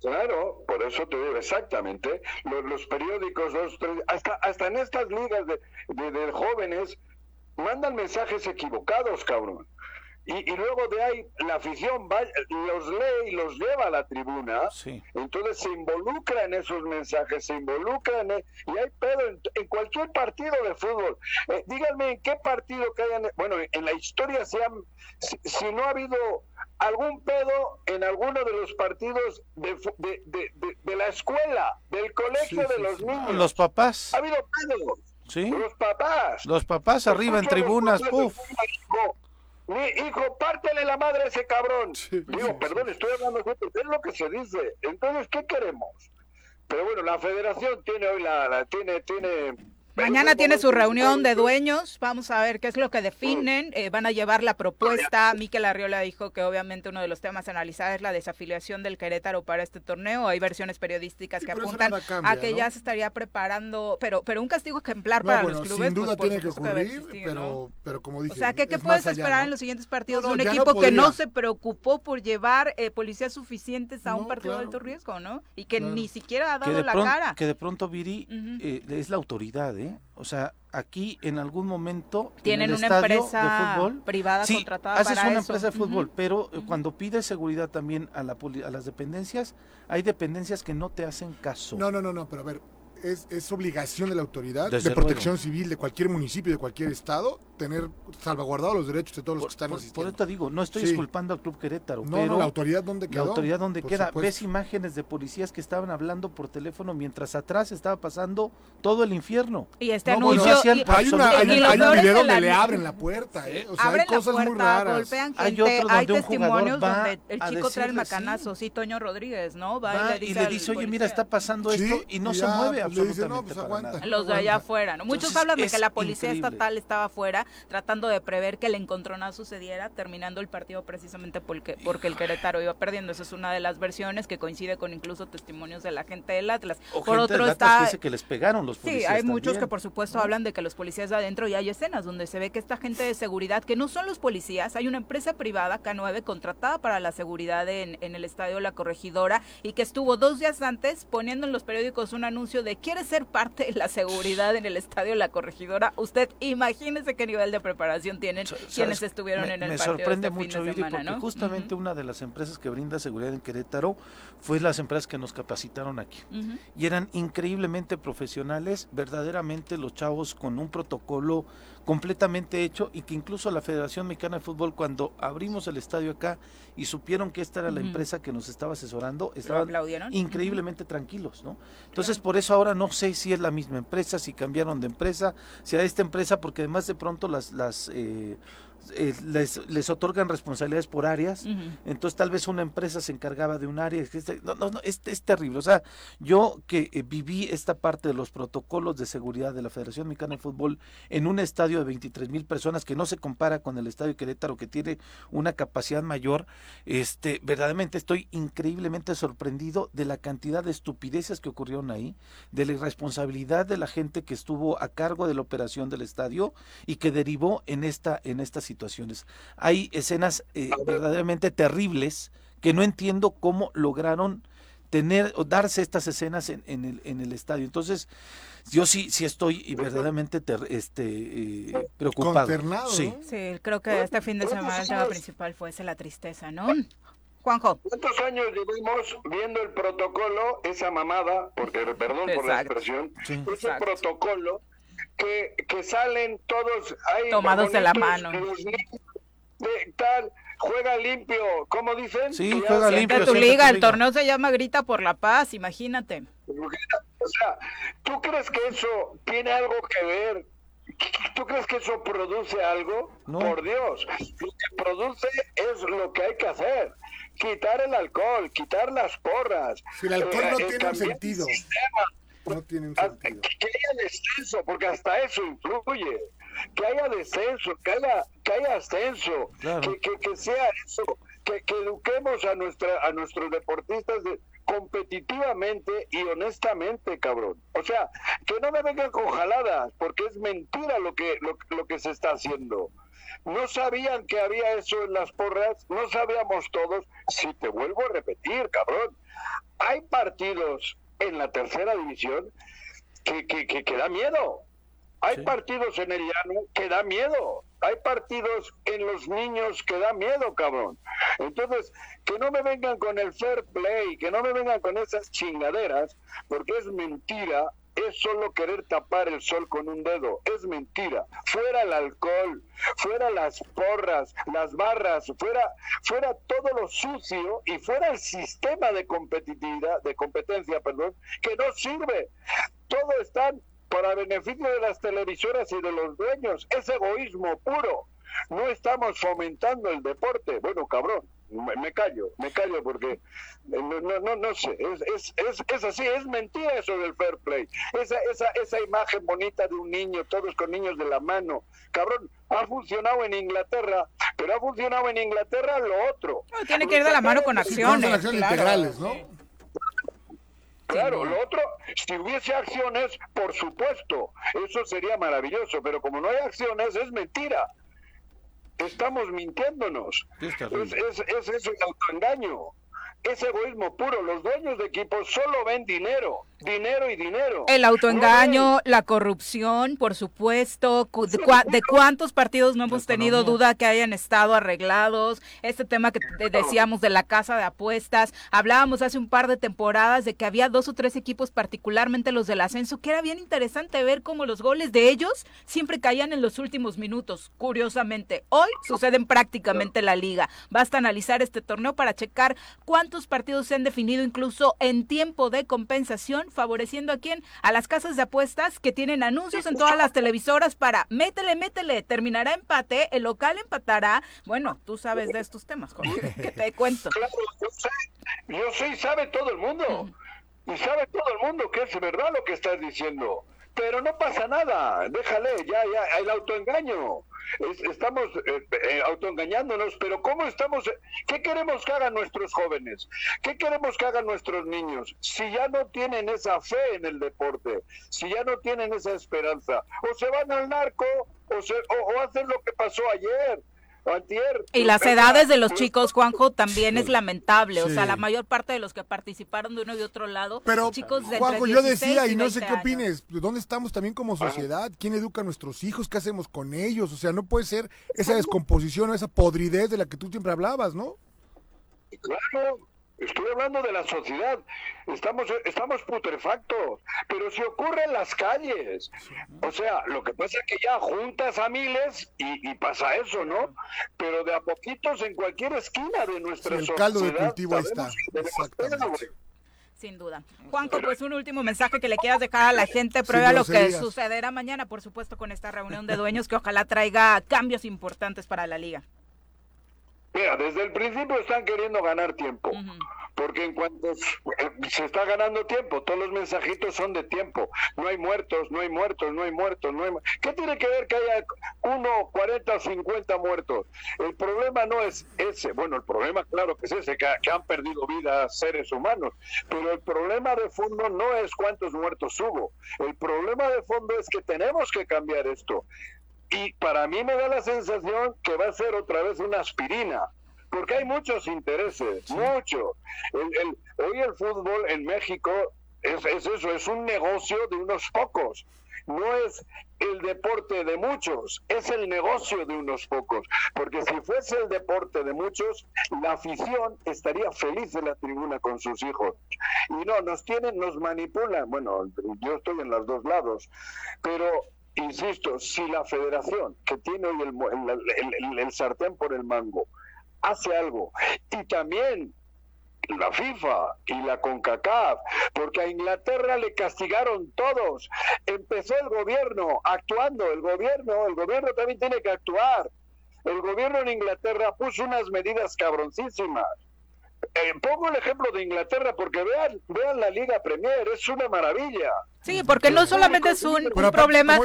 Claro, por eso te digo exactamente. Los, periódicos, hasta, hasta en estas ligas de, de jóvenes, mandan mensajes equivocados, cabrón. Y, luego de ahí la afición los lee y los lleva a la tribuna, entonces se involucra en esos mensajes, se involucra en, y hay pedo en, cualquier partido de fútbol. Eh, díganme en qué partido que hayan, bueno, en la historia se si, no ha habido algún pedo en alguno de los partidos de, de, la escuela, del colegio de los niños. Los papás. Ha habido pedos. Sí. Los papás. Los papás arriba en tribunas, puf. Mi hijo, pártele la madre a ese cabrón. Digo, perdón, estoy hablando de es lo que se dice. Entonces, ¿qué queremos? Pero bueno, la federación tiene hoy la, la tiene, tiene Mañana tiene su reunión de dueños, vamos a ver qué es lo que definen, eh, van a llevar la propuesta, Miquel Arriola dijo que obviamente uno de los temas a analizar es la desafiliación del Querétaro para este torneo, hay versiones periodísticas que apuntan a que ya se estaría preparando, pero pero un castigo ejemplar para los clubes. Sin duda pues, tiene que ocurrir, pero, pero como dije. O sea, ¿qué, puedes esperar en los siguientes partidos de un equipo que no se preocupó por llevar eh, policías suficientes a un partido de alto riesgo, ¿no? Y que ni siquiera ha dado la cara. Que de pronto, Viri, eh, es la autoridad, ¿eh? O sea, aquí en algún momento tienen una empresa privada sí, contratada haces una empresa de fútbol, pero eh, cuando pides seguridad también a, la, a las dependencias, hay dependencias que no te hacen caso. No, no, no, no, pero a ver, es, es obligación de la autoridad de protección civil de cualquier municipio, de cualquier estado, tener salvaguardados los derechos de todos los que están por, asistiendo. Por eso digo, no estoy disculpando al Club Querétaro, no, no, la autoridad dónde queda. La autoridad dónde queda. Ves imágenes de policías que estaban hablando por teléfono mientras atrás estaba pasando todo el infierno. Y este anuncio... hay, una, hay, un video donde le abren la puerta, ¿eh? O sea, hay cosas muy raras. Golpean gente, hay, otro hay testimonios donde el chico trae el macanazo, sí. Toño Rodríguez, ¿no? Va, y le dice, oye, mira, está pasando esto y no se mueve absolutamente pues Los de allá afuera, ¿no? Muchos hablan de que la policía estatal estaba afuera tratando de prever que el encontronazo sucediera terminando el partido precisamente porque, porque el Querétaro iba perdiendo. Esa es una de las versiones que coincide con incluso testimonios de la gente del Atlas. O por otro está... dice que les pegaron los policías. Sí, hay muchos que por supuesto hablan de que los policías de adentro y hay escenas donde se ve que esta gente de seguridad, que no son los policías, hay una empresa privada, K9, contratada para la seguridad en, en el estadio La Corregidora y que estuvo dos días antes poniendo en los periódicos un anuncio de quiere ser parte de la seguridad en el estadio La Corregidora. Usted imagínese qué nivel de preparación tienen quienes estuvieron en el me partido sorprende este mucho, fin de semana, porque justamente una de las empresas que brinda seguridad en Querétaro fue las empresas que nos capacitaron aquí. Y eran increíblemente profesionales, verdaderamente los chavos con un protocolo completamente hecho y que incluso la Federación Mexicana de Fútbol cuando abrimos el estadio acá y supieron que esta era la empresa que nos estaba asesorando, estaban increíblemente tranquilos, ¿no? Entonces por eso ahora no sé si es la misma empresa, si cambiaron de empresa, si a esta empresa, porque además de pronto las, las eh, eh, les, les, otorgan responsabilidades por áreas, entonces tal vez una empresa se encargaba de un área, no, no, no es, es, terrible, o sea, yo que eh, viví esta parte de los protocolos de seguridad de la Federación Mexicana de Fútbol en un estadio de 23 mil personas que no se compara con el estadio Querétaro que tiene una capacidad mayor, este, verdaderamente estoy increíblemente sorprendido de la cantidad de estupideces que ocurrieron ahí, de la irresponsabilidad de la gente que estuvo a cargo de la operación del estadio y que derivó en esta, en esta situación situaciones. Hay escenas eh, verdaderamente terribles que no entiendo cómo lograron tener o darse estas escenas en, el, en el estadio. Entonces, yo sí sí estoy verdaderamente este eh, preocupado. Sí. sí, creo que este fin de semana el tema principal fue ese, la tristeza, ¿no? Juanjo. ¿Cuántos años llevamos viendo el protocolo, esa mamada, porque perdón por la expresión, ese protocolo que, que salen todos ahí tomados de la mano. De, tal, juega limpio, ¿cómo dicen? Sí, juega limpio. tu liga, el torneo se llama Grita por la Paz, imagínate. O sea, ¿tú crees que eso tiene algo que ver? ¿Tú crees que eso produce algo? Por Dios, lo que produce es lo que hay que hacer. Quitar el alcohol, quitar las porras. Si el alcohol no eh, tiene sentido. Sistema, no tienen sentido. Que haya descenso, porque hasta eso influye. Que haya descenso, que haya, que haya ascenso, que, que, sea eso, que, que, eduquemos a nuestra a nuestros deportistas de, competitivamente y honestamente, cabrón. O sea, que no me vengan con jaladas, porque es mentira lo que, lo, lo que se está haciendo. No sabían que había eso en las porras, no sabíamos todos. Si te vuelvo a repetir, cabrón, hay partidos en la tercera división que, que, que, da miedo. Hay partidos en el llano que da miedo. Hay partidos en los niños que da miedo, cabrón. Entonces, que no me vengan con el fair play, que no me vengan con esas chingaderas, porque es mentira es solo querer tapar el sol con un dedo. Es mentira. Fuera el alcohol, fuera las porras, las barras, fuera, fuera todo lo sucio y fuera el sistema de competitividad, de competencia, perdón, que no sirve. Todo está para beneficio de las televisoras y de los dueños. Es egoísmo puro. No estamos fomentando el deporte. Bueno, cabrón, me, callo, me callo porque eh, no, no, no sé, es, es, es, es, así, es mentira eso del fair play. Esa, esa, esa imagen bonita de un niño, todos con niños de la mano, cabrón, ha funcionado en Inglaterra, pero ha funcionado en Inglaterra lo otro. tiene que ir de la mano con acciones. acciones integrales, ¿no? Claro, lo otro, si hubiese acciones, por supuesto, eso sería maravilloso, pero como no hay acciones, es mentira estamos mintiéndonos. Es, es, autoengaño. Es egoísmo puro. Los dueños de equipos solo ven dinero. Dinero y dinero. El autoengaño, la corrupción, por supuesto. De, cuántos partidos no hemos tenido duda que hayan estado arreglados? Este tema que decíamos de la casa de apuestas. Hablábamos hace un par de temporadas de que había dos o tres equipos, particularmente los del ascenso, que era bien interesante ver cómo los goles de ellos siempre caían en los últimos minutos. Curiosamente, hoy suceden prácticamente la liga. Basta analizar este torneo para checar cuántos partidos se han definido incluso en tiempo de compensación favoreciendo a quién? A las casas de apuestas que tienen anuncios en todas las televisoras para métele, métele, terminará empate, el local empatará. Bueno, tú sabes de estos temas, Jorge, que te cuento. Claro, yo sé, yo sé y sabe todo el mundo. Y sabe todo el mundo que es verdad lo que estás diciendo. Pero no pasa nada, déjale, ya, ya, el autoengaño estamos eh, eh, autoengañándonos, pero ¿cómo estamos? ¿Qué queremos que hagan nuestros jóvenes? ¿Qué queremos que hagan nuestros niños? Si ya no tienen esa fe en el deporte, si ya no tienen esa esperanza, o se van al narco o, se, o hacen lo que pasó ayer y las edades de los chicos, Juanjo, también es lamentable. O sea, la mayor parte de los que participaron de uno y otro lado, Pero, chicos de Juanjo, yo decía, y, no sé qué opines, ¿dónde estamos también como sociedad? ¿Quién educa a nuestros hijos? ¿Qué hacemos con ellos? O sea, no puede ser esa descomposición, esa podridez de la que tú siempre hablabas, ¿no? Claro, Estoy hablando de la sociedad. Estamos, estamos putrefactos. Pero si ocurre en las calles. O sea, lo que pasa es que ya juntas a miles y, pasa eso, ¿no? Pero de a poquitos en cualquier esquina de nuestra sociedad. El caldo de cultivo ahí está. Sin duda. Juanjo, pues un último mensaje que le quieras dejar a la gente previo a lo que sucederá mañana, por supuesto, con esta reunión de dueños que ojalá traiga cambios importantes para la liga. Mira, desde el principio están queriendo ganar tiempo, porque en cuanto se está ganando tiempo, todos los mensajitos son de tiempo. No hay muertos, no hay muertos, no hay muertos, no hay ¿Qué tiene que ver que haya uno, 40 o 50 muertos? El problema no es ese, bueno, el problema claro que es ese, que, que han perdido vidas seres humanos, pero el problema de fondo no es cuántos muertos hubo. El problema de fondo es que tenemos que cambiar esto. Y para mí me da la sensación que va a ser otra vez una aspirina, porque hay muchos intereses, muchos. El, hoy el fútbol en México es, eso, es un negocio de unos pocos. No es el deporte de muchos, es el negocio de unos pocos. Porque si fuese el deporte de muchos, la afición estaría feliz en la tribuna con sus hijos. Y no, nos tienen, nos manipulan. Bueno, yo estoy en los dos lados, pero insisto, si la federación que tiene hoy el, el, sartén por el mango hace algo y también la FIFA y la CONCACAF, porque a Inglaterra le castigaron todos. Empezó el gobierno actuando, el gobierno, el gobierno también tiene que actuar. El gobierno en Inglaterra puso unas medidas cabroncísimas eh, pongo el ejemplo de Inglaterra porque vean, vean la Liga Premier, es una maravilla. Sí, porque no solamente es un, problema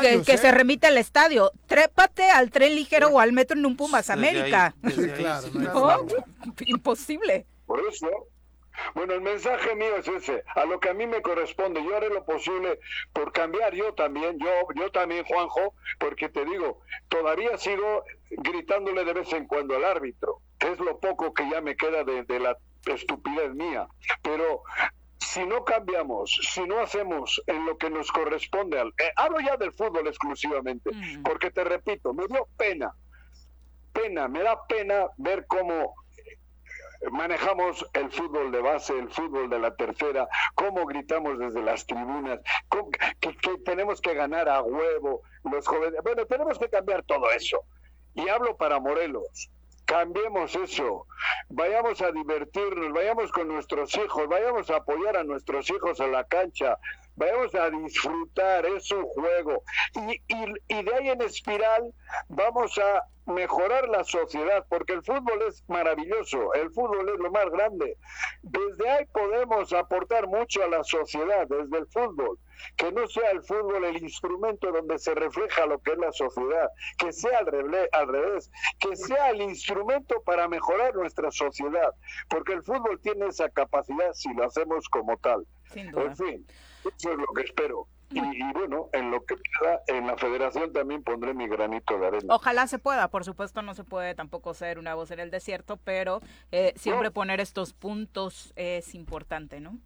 que, ¿eh? se remite al estadio, trépate al tren ligero o al metro en un Pumas América. Imposible. Por eso, bueno, el mensaje mío es ese, a lo que a mí me corresponde, yo haré lo posible por cambiar yo también, yo, yo también, Juanjo, porque te digo, todavía sigo gritándole de vez en cuando al árbitro es lo poco que ya me queda de, la estupidez mía. Pero si no cambiamos, si no hacemos en lo que nos corresponde, al, eh, hablo ya del fútbol exclusivamente, mm. porque te repito, me dio pena, pena, me da pena ver cómo manejamos el fútbol de base, el fútbol de la tercera, cómo gritamos desde las tribunas, que, que tenemos que ganar a huevo los jóvenes. Bueno, tenemos que cambiar todo eso. Y hablo para Morelos cambiemos eso, vayamos a divertirnos, vayamos con nuestros hijos, vayamos a apoyar a nuestros hijos a la cancha, vayamos a disfrutar, es un juego. Y, y, de ahí en espiral vamos a mejorar la sociedad, porque el fútbol es maravilloso, el fútbol es lo más grande. Desde ahí podemos aportar mucho a la sociedad, desde el fútbol. Que no sea el fútbol el instrumento donde se refleja lo que es la sociedad, que sea al, al revés, que sea el instrumento para mejorar nuestra sociedad, porque el fútbol tiene esa capacidad si lo hacemos como tal. En fin, eso es lo que espero. Y, bueno, en lo que queda, en la federación también pondré mi granito de arena. Ojalá se pueda, por supuesto no se puede tampoco ser una voz en el desierto, pero eh, siempre poner estos puntos es importante, ¿no?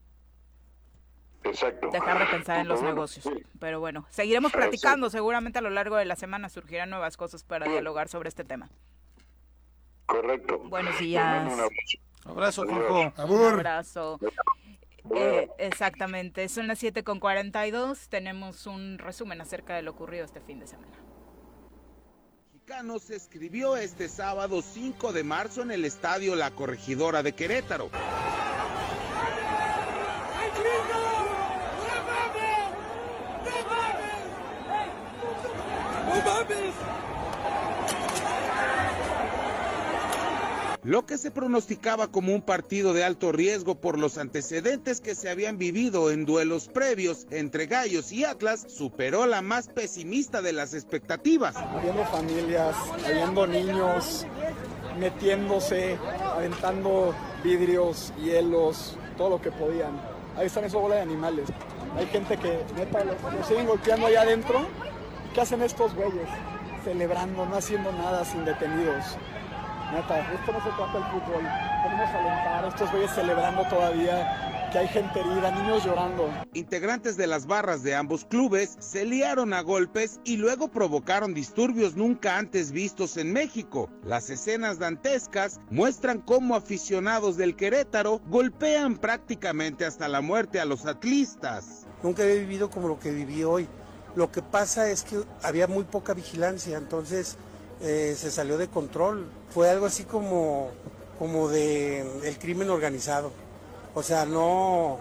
Exacto. Dejar de pensar en los negocios. Pero bueno, seguiremos platicando. Seguramente a lo largo de la semana surgirán nuevas cosas para dialogar sobre este tema. Correcto. Buenos días. Un abrazo, Un abrazo. Eh, exactamente, son las 7 con 42. Tenemos un resumen acerca de lo ocurrido este fin de semana. Mexicano se escribió este sábado 5 de marzo en el estadio La Corregidora de Querétaro. Lo que se pronosticaba como un partido de alto riesgo por los antecedentes que se habían vivido en duelos previos entre Gallos y Atlas superó la más pesimista de las expectativas. Habiendo familias, habiendo niños, metiéndose, aventando vidrios, hielos, todo lo que podían. Ahí están esos bolas de animales. Hay gente que neta lo, siguen golpeando allá adentro. ¿Qué hacen estos güeyes? Celebrando, no haciendo nada sin detenidos. Neta, esto no se trata del fútbol. Podemos alentar a estos güeyes celebrando todavía que hay gente herida, niños llorando. Integrantes de las barras de ambos clubes se liaron a golpes y luego provocaron disturbios nunca antes vistos en México. Las escenas dantescas muestran cómo aficionados del Querétaro golpean prácticamente hasta la muerte a los atlistas. Nunca he vivido como lo que viví hoy. Lo que pasa es que había muy poca vigilancia, entonces eh, se salió de control. Fue algo así como, como de el crimen organizado. O sea, no,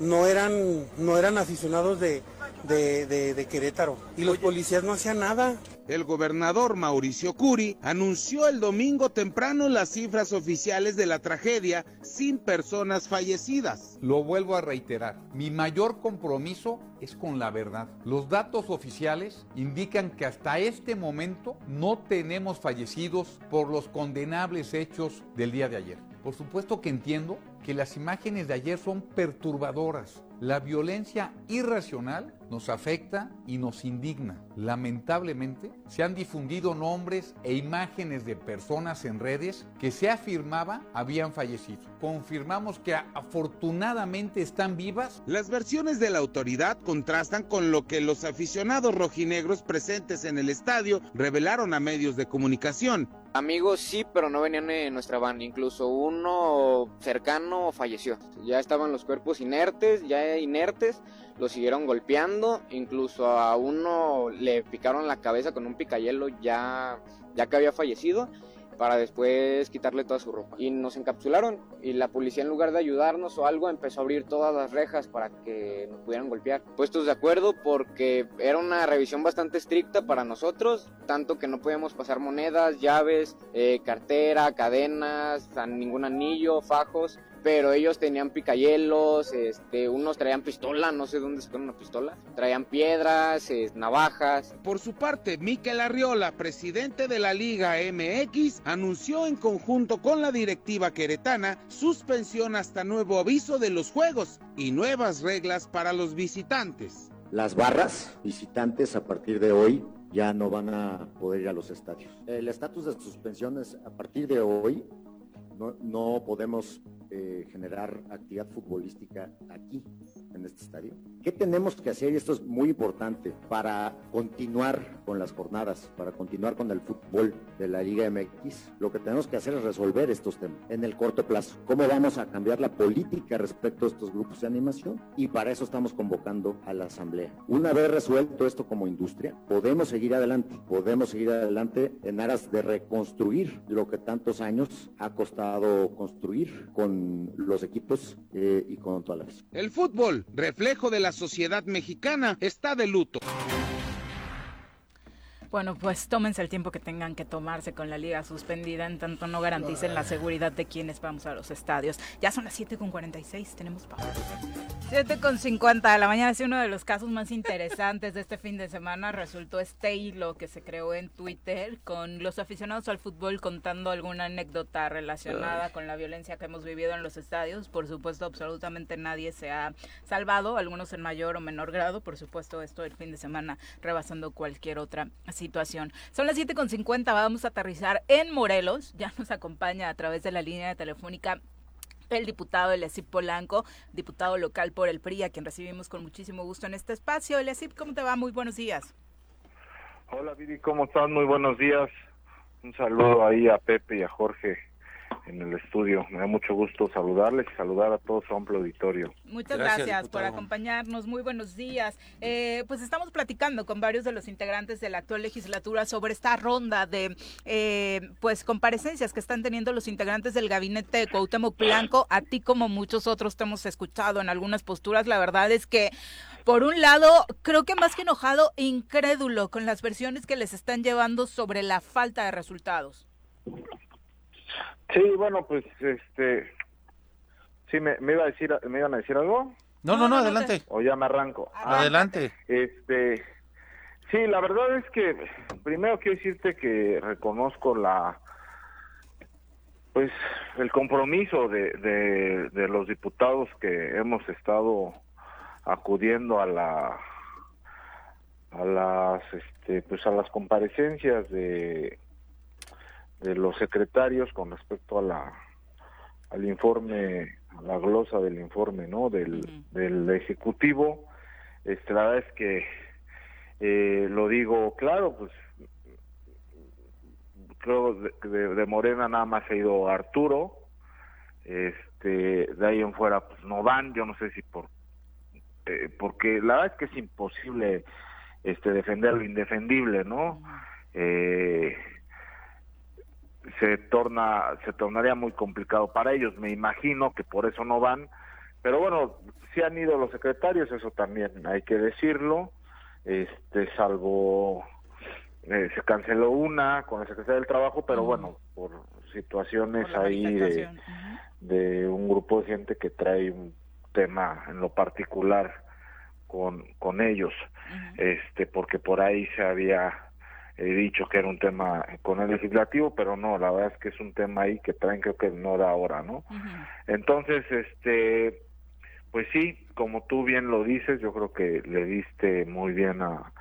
no eran, no eran aficionados de, de, Querétaro. Y los policías no hacían nada. El gobernador Mauricio Curi anunció el domingo temprano las cifras oficiales de la tragedia sin personas fallecidas. Lo vuelvo a reiterar, mi mayor compromiso es con la verdad. Los datos oficiales indican que hasta este momento no tenemos fallecidos por los condenables hechos del día de ayer. Por supuesto que entiendo que las imágenes de ayer son perturbadoras. La violencia irracional nos afecta y nos indigna. Lamentablemente, se han difundido nombres e imágenes de personas en redes que se afirmaba habían fallecido. Confirmamos que afortunadamente están vivas. Las versiones de la autoridad contrastan con lo que los aficionados rojinegros presentes en el estadio revelaron a medios de comunicación. Amigos sí, pero no venían en nuestra banda. Incluso uno cercano falleció. Ya estaban los cuerpos inertes, ya inertes lo siguieron golpeando, incluso a uno le picaron la cabeza con un picayelo ya, ya que había fallecido para después quitarle toda su ropa. Y nos encapsularon y la policía en lugar de ayudarnos o algo empezó a abrir todas las rejas para que nos pudieran golpear. Puestos de acuerdo porque era una revisión bastante estricta para nosotros, tanto que no podíamos pasar monedas, llaves, eh, cartera, cadenas, ningún anillo, fajos pero ellos tenían picayelos, este, unos traían pistola, no sé dónde sacaron una pistola, traían piedras, navajas. Por su parte, Miquel Arriola, presidente de la Liga MX, anunció en conjunto con la directiva queretana suspensión hasta nuevo aviso de los juegos y nuevas reglas para los visitantes. Las barras visitantes a partir de hoy ya no van a poder ir a los estadios. El estatus de suspensiones a partir de hoy no, podemos eh, generar actividad futbolística aquí, en este estadio. ¿Qué tenemos que hacer? Y esto es muy importante para continuar con las jornadas, para continuar con el fútbol de la Liga MX. Lo que tenemos que hacer es resolver estos temas en el corto plazo. ¿Cómo vamos a cambiar la política respecto a estos grupos de animación? Y para eso estamos convocando a la Asamblea. Una vez resuelto esto como industria, podemos seguir adelante, podemos seguir adelante en aras de reconstruir lo que tantos años ha costado construir con los equipos eh, y con todas las. El fútbol, reflejo de la sociedad mexicana, está de luto. Bueno, pues tómense el tiempo que tengan que tomarse con la liga suspendida, en tanto no garanticen la seguridad de quienes vamos a los estadios. Ya son las 7.46, tenemos pausa. 7.50 de la mañana, es uno de los casos más interesantes de este fin de semana. Resultó este hilo que se creó en Twitter con los aficionados al fútbol contando alguna anécdota relacionada con la violencia que hemos vivido en los estadios. Por supuesto, absolutamente nadie se ha salvado, algunos en mayor o menor grado. Por supuesto, esto el fin de semana rebasando cualquier otra situación. Son las 7.50, vamos a aterrizar en Morelos. Ya nos acompaña a través de la línea telefónica el diputado Eliasip Polanco, diputado local por el PRI, a quien recibimos con muchísimo gusto en este espacio. Eliasip, ¿cómo te va? Muy buenos días. Hola, Viri, ¿cómo estás? Muy buenos días. Un saludo ahí a Pepe y a Jorge en el estudio. Me da mucho gusto saludarles y saludar a todo su amplio auditorio. Muchas gracias, por acompañarnos. Muy buenos días. Eh, pues estamos platicando con varios de los integrantes de la actual legislatura sobre esta ronda de eh, pues comparecencias que están teniendo los integrantes del gabinete de Cuauhtémoc Blanco. A ti como muchos otros te hemos escuchado en algunas posturas. La verdad es que por un lado, creo que más que enojado, incrédulo con las versiones que les están llevando sobre la falta de resultados. Sí, bueno, pues este sí me, iba a decir me iban a decir algo. No, no, no, adelante. O ya me arranco. Adelante. Este Sí, la verdad es que primero quiero decirte que reconozco la pues el compromiso de, de, de los diputados que hemos estado acudiendo a la a las este pues a las comparecencias de de los secretarios con respecto a la al informe a la glosa del informe no del, del ejecutivo. Este la verdad es que eh, lo digo claro pues creo de, de, Morena nada más ha ido Arturo. Este de ahí en fuera pues no van. Yo no sé si por eh, porque la verdad es que es imposible este defender lo indefendible no eh, se torna se tornaría muy complicado para ellos. Me imagino que por eso no van. Pero bueno si han ido los secretarios eso también hay que decirlo. Este salvo eh, se canceló una con la secretaria del trabajo pero bueno por situaciones ahí de, de un grupo de gente que trae un tema en lo particular con con ellos. Este porque por ahí se había he dicho que era un tema con el legislativo, pero no, la verdad es que es un tema ahí que traen creo que no da ahora, ¿no? Entonces, este, pues sí, como tú bien lo dices, yo creo que le diste muy bien a,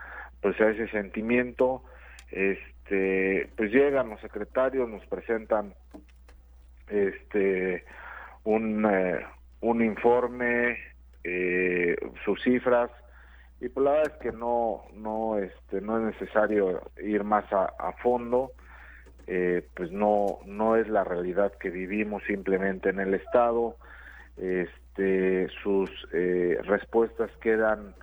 pues a ese sentimiento, este, pues llegan los secretarios, nos presentan, este, un, eh, un informe, eh, sus cifras, y pues la verdad es que no no este no es necesario ir más a, fondo. Eh, pues no no es la realidad que vivimos simplemente en el estado. Este sus eh, respuestas quedan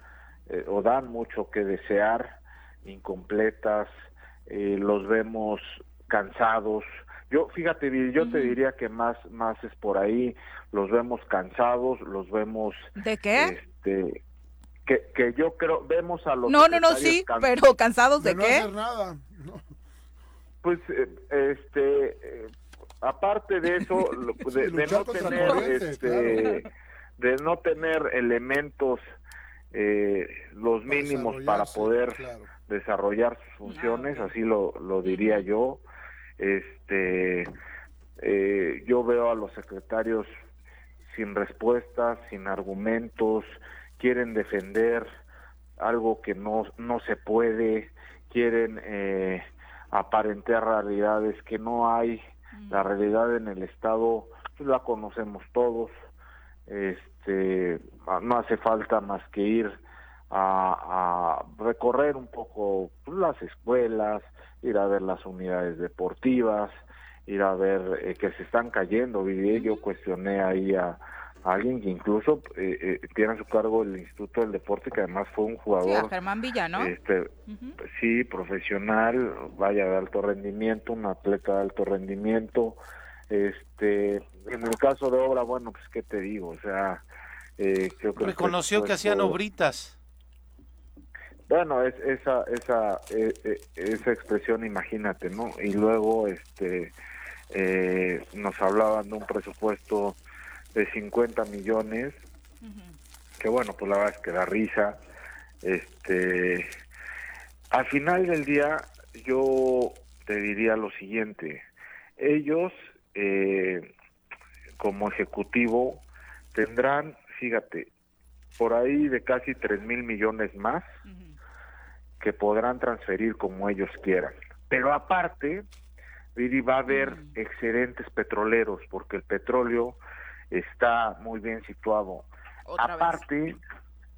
eh, o dan mucho que desear incompletas los vemos cansados. Yo fíjate yo te diría que más más es por ahí. Los vemos cansados los vemos de qué este, que, que yo creo, vemos a los... No, no, no, sí, pero cansados de, no qué? Hacer nada. Pues, eh, este, eh, aparte de eso, de, no tener, este, de no tener elementos eh, los mínimos para poder desarrollar sus funciones, así lo, lo diría yo. Este, yo veo a los secretarios sin respuestas, sin argumentos, quieren defender algo que no, no se puede, quieren eh, aparentar realidades que no hay, la realidad en el Estado pues, la conocemos todos, este, no hace falta más que ir a, recorrer un poco pues, las escuelas, ir a ver las unidades deportivas, ir a ver eh, que se están cayendo. Yo cuestioné ahí a, alguien que incluso eh, eh, tiene a su cargo el Instituto del Deporte, que además fue un jugador. Sí, Germán Villa, ¿no? Este, Sí, profesional, vaya de alto rendimiento, un atleta de alto rendimiento. Este, en el caso de obra, bueno, pues qué te digo, o sea, eh, creo que reconoció que hacían obritas. Bueno, es esa esa e, e, esa expresión, imagínate, ¿no? Y luego, este, eh, nos hablaban de un presupuesto de 50 millones, que bueno, pues la verdad es que da risa. Este, al final del día, yo te diría lo siguiente, ellos eh, como ejecutivo tendrán, fíjate, por ahí de casi 3 mil millones más que podrán transferir como ellos quieran. Pero aparte, va a haber excedentes petroleros, porque el petróleo está muy bien situado. Aparte,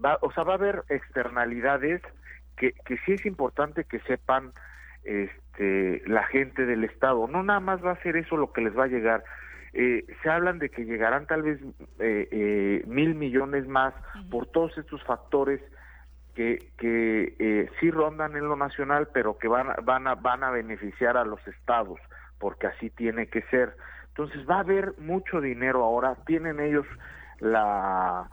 va, o sea, va a haber externalidades que, que sí es importante que sepan este, la gente del Estado. No nada más va a ser eso lo que les va a llegar. Eh, se hablan de que llegarán tal vez eh, eh, mil millones más por todos estos factores que, que sí rondan en lo nacional, pero que van, van, a, van a beneficiar a los estados, porque así tiene que ser. Entonces va a haber mucho dinero ahora, tienen ellos la,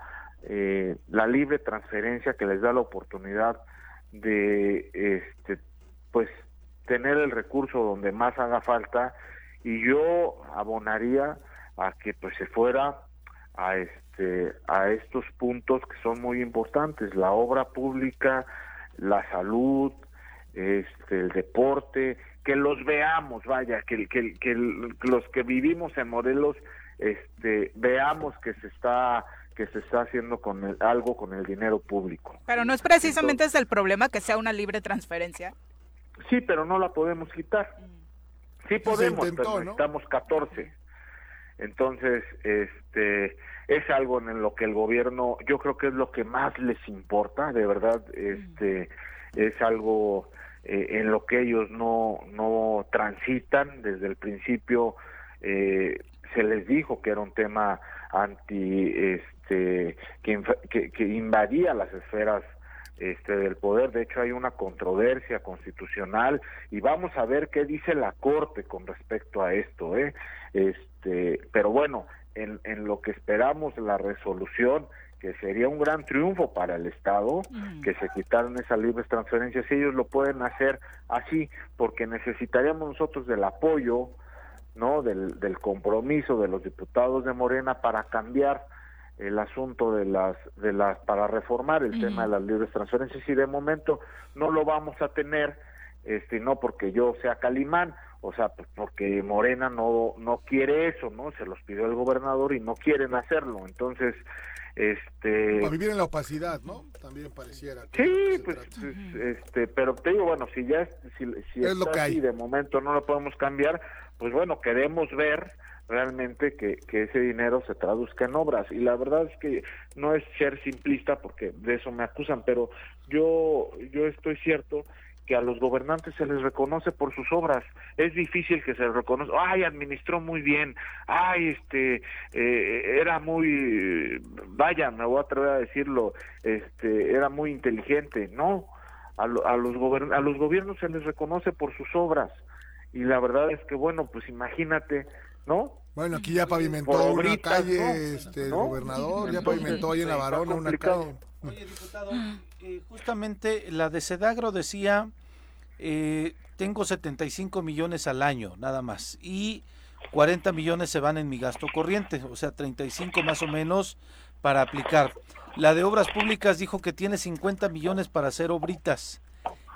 la libre transferencia que les da la oportunidad de este pues tener el recurso donde más haga falta. Y yo abonaría a que pues se fuera a este a estos puntos que son muy importantes la obra pública la salud este el deporte que los veamos vaya que que, que los que vivimos en Morelos este veamos que se está que se está haciendo con algo con el dinero público. Pero no es precisamente ese el problema que sea una libre transferencia. Sí, pero no la podemos quitar. Sí podemos, pero necesitamos 14. Entonces, este es algo en lo que el gobierno, yo creo que es lo que más les importa, de verdad, este es algo eh, en lo que ellos no no transitan. Desde el principio eh, se les dijo que era un tema anti este que, que, que invadía las esferas este del poder. De hecho hay una controversia constitucional y vamos a ver qué dice la corte con respecto a esto eh este pero bueno en, en lo que esperamos la resolución que sería un gran triunfo para el Estado que se quitaran esas libres transferencias ellos lo pueden hacer así porque necesitaríamos nosotros del apoyo no del, del compromiso de los diputados de Morena para cambiar el asunto de las de las para reformar el tema de las libres transferencias. Y de momento no lo vamos a tener este no porque yo sea Calimán o sea pues porque Morena no no quiere eso no se los pidió el gobernador y no quieren hacerlo entonces este para vivir en la opacidad no también pareciera sí pues, pues, este pero te digo bueno si ya si, si es lo que hay. de momento no lo podemos cambiar pues bueno queremos ver realmente que, que ese dinero se traduzca en obras. Y la verdad es que no es ser simplista porque de eso me acusan, pero yo, yo estoy cierto que a los gobernantes se les reconoce por sus obras. Es difícil que se les reconozca, ay, administró muy bien, ay, este, eh, era muy, vaya, me voy a atrever a decirlo, este, era muy inteligente. No, a, a, los a los gobiernos se les reconoce por sus obras. Y la verdad es que, bueno, pues imagínate ¿no? Bueno, aquí ya pavimentó una calle, este, el gobernador, ya pavimentó ahí en la Varona una calle. Oye, diputado, eh, justamente la de Sedagro decía, eh, tengo 75 millones al año, nada más, y 40 millones se van en mi gasto corriente, o sea, 35 más o menos para aplicar. La de Obras Públicas dijo que tiene 50 millones para hacer obritas.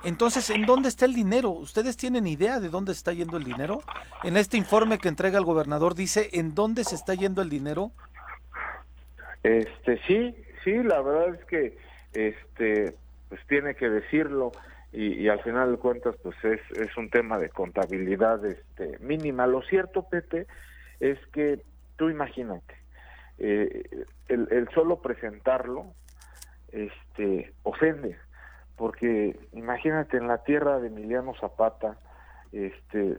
Entonces, ¿en dónde está el dinero? ¿Ustedes tienen idea de dónde está yendo el dinero? En este informe que entrega el gobernador dice en dónde se está yendo el dinero. Este sí, sí, la verdad es que este pues tiene que decirlo y, al final de cuentas pues es, es un tema de contabilidad este mínima. Lo cierto, Pete, es que tú imagínate eh, el, el solo presentarlo este ofende porque imagínate en la tierra de Emiliano Zapata, este,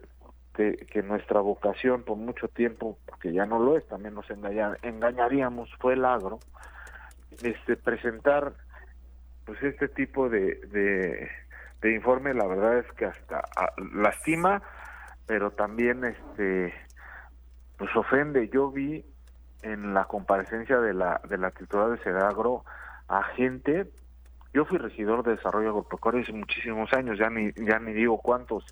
que, nuestra vocación por mucho tiempo, porque ya no lo es, también nos engañaríamos, fue el agro, este, presentar pues este tipo de, de, informe, la verdad es que hasta ah, lastima, pero también este pues ofende. Yo vi en la comparecencia de la de la titular de Sedagro a gente yo fui regidor de desarrollo agropecuario hace muchísimos años, ya ni, ya ni digo cuántos,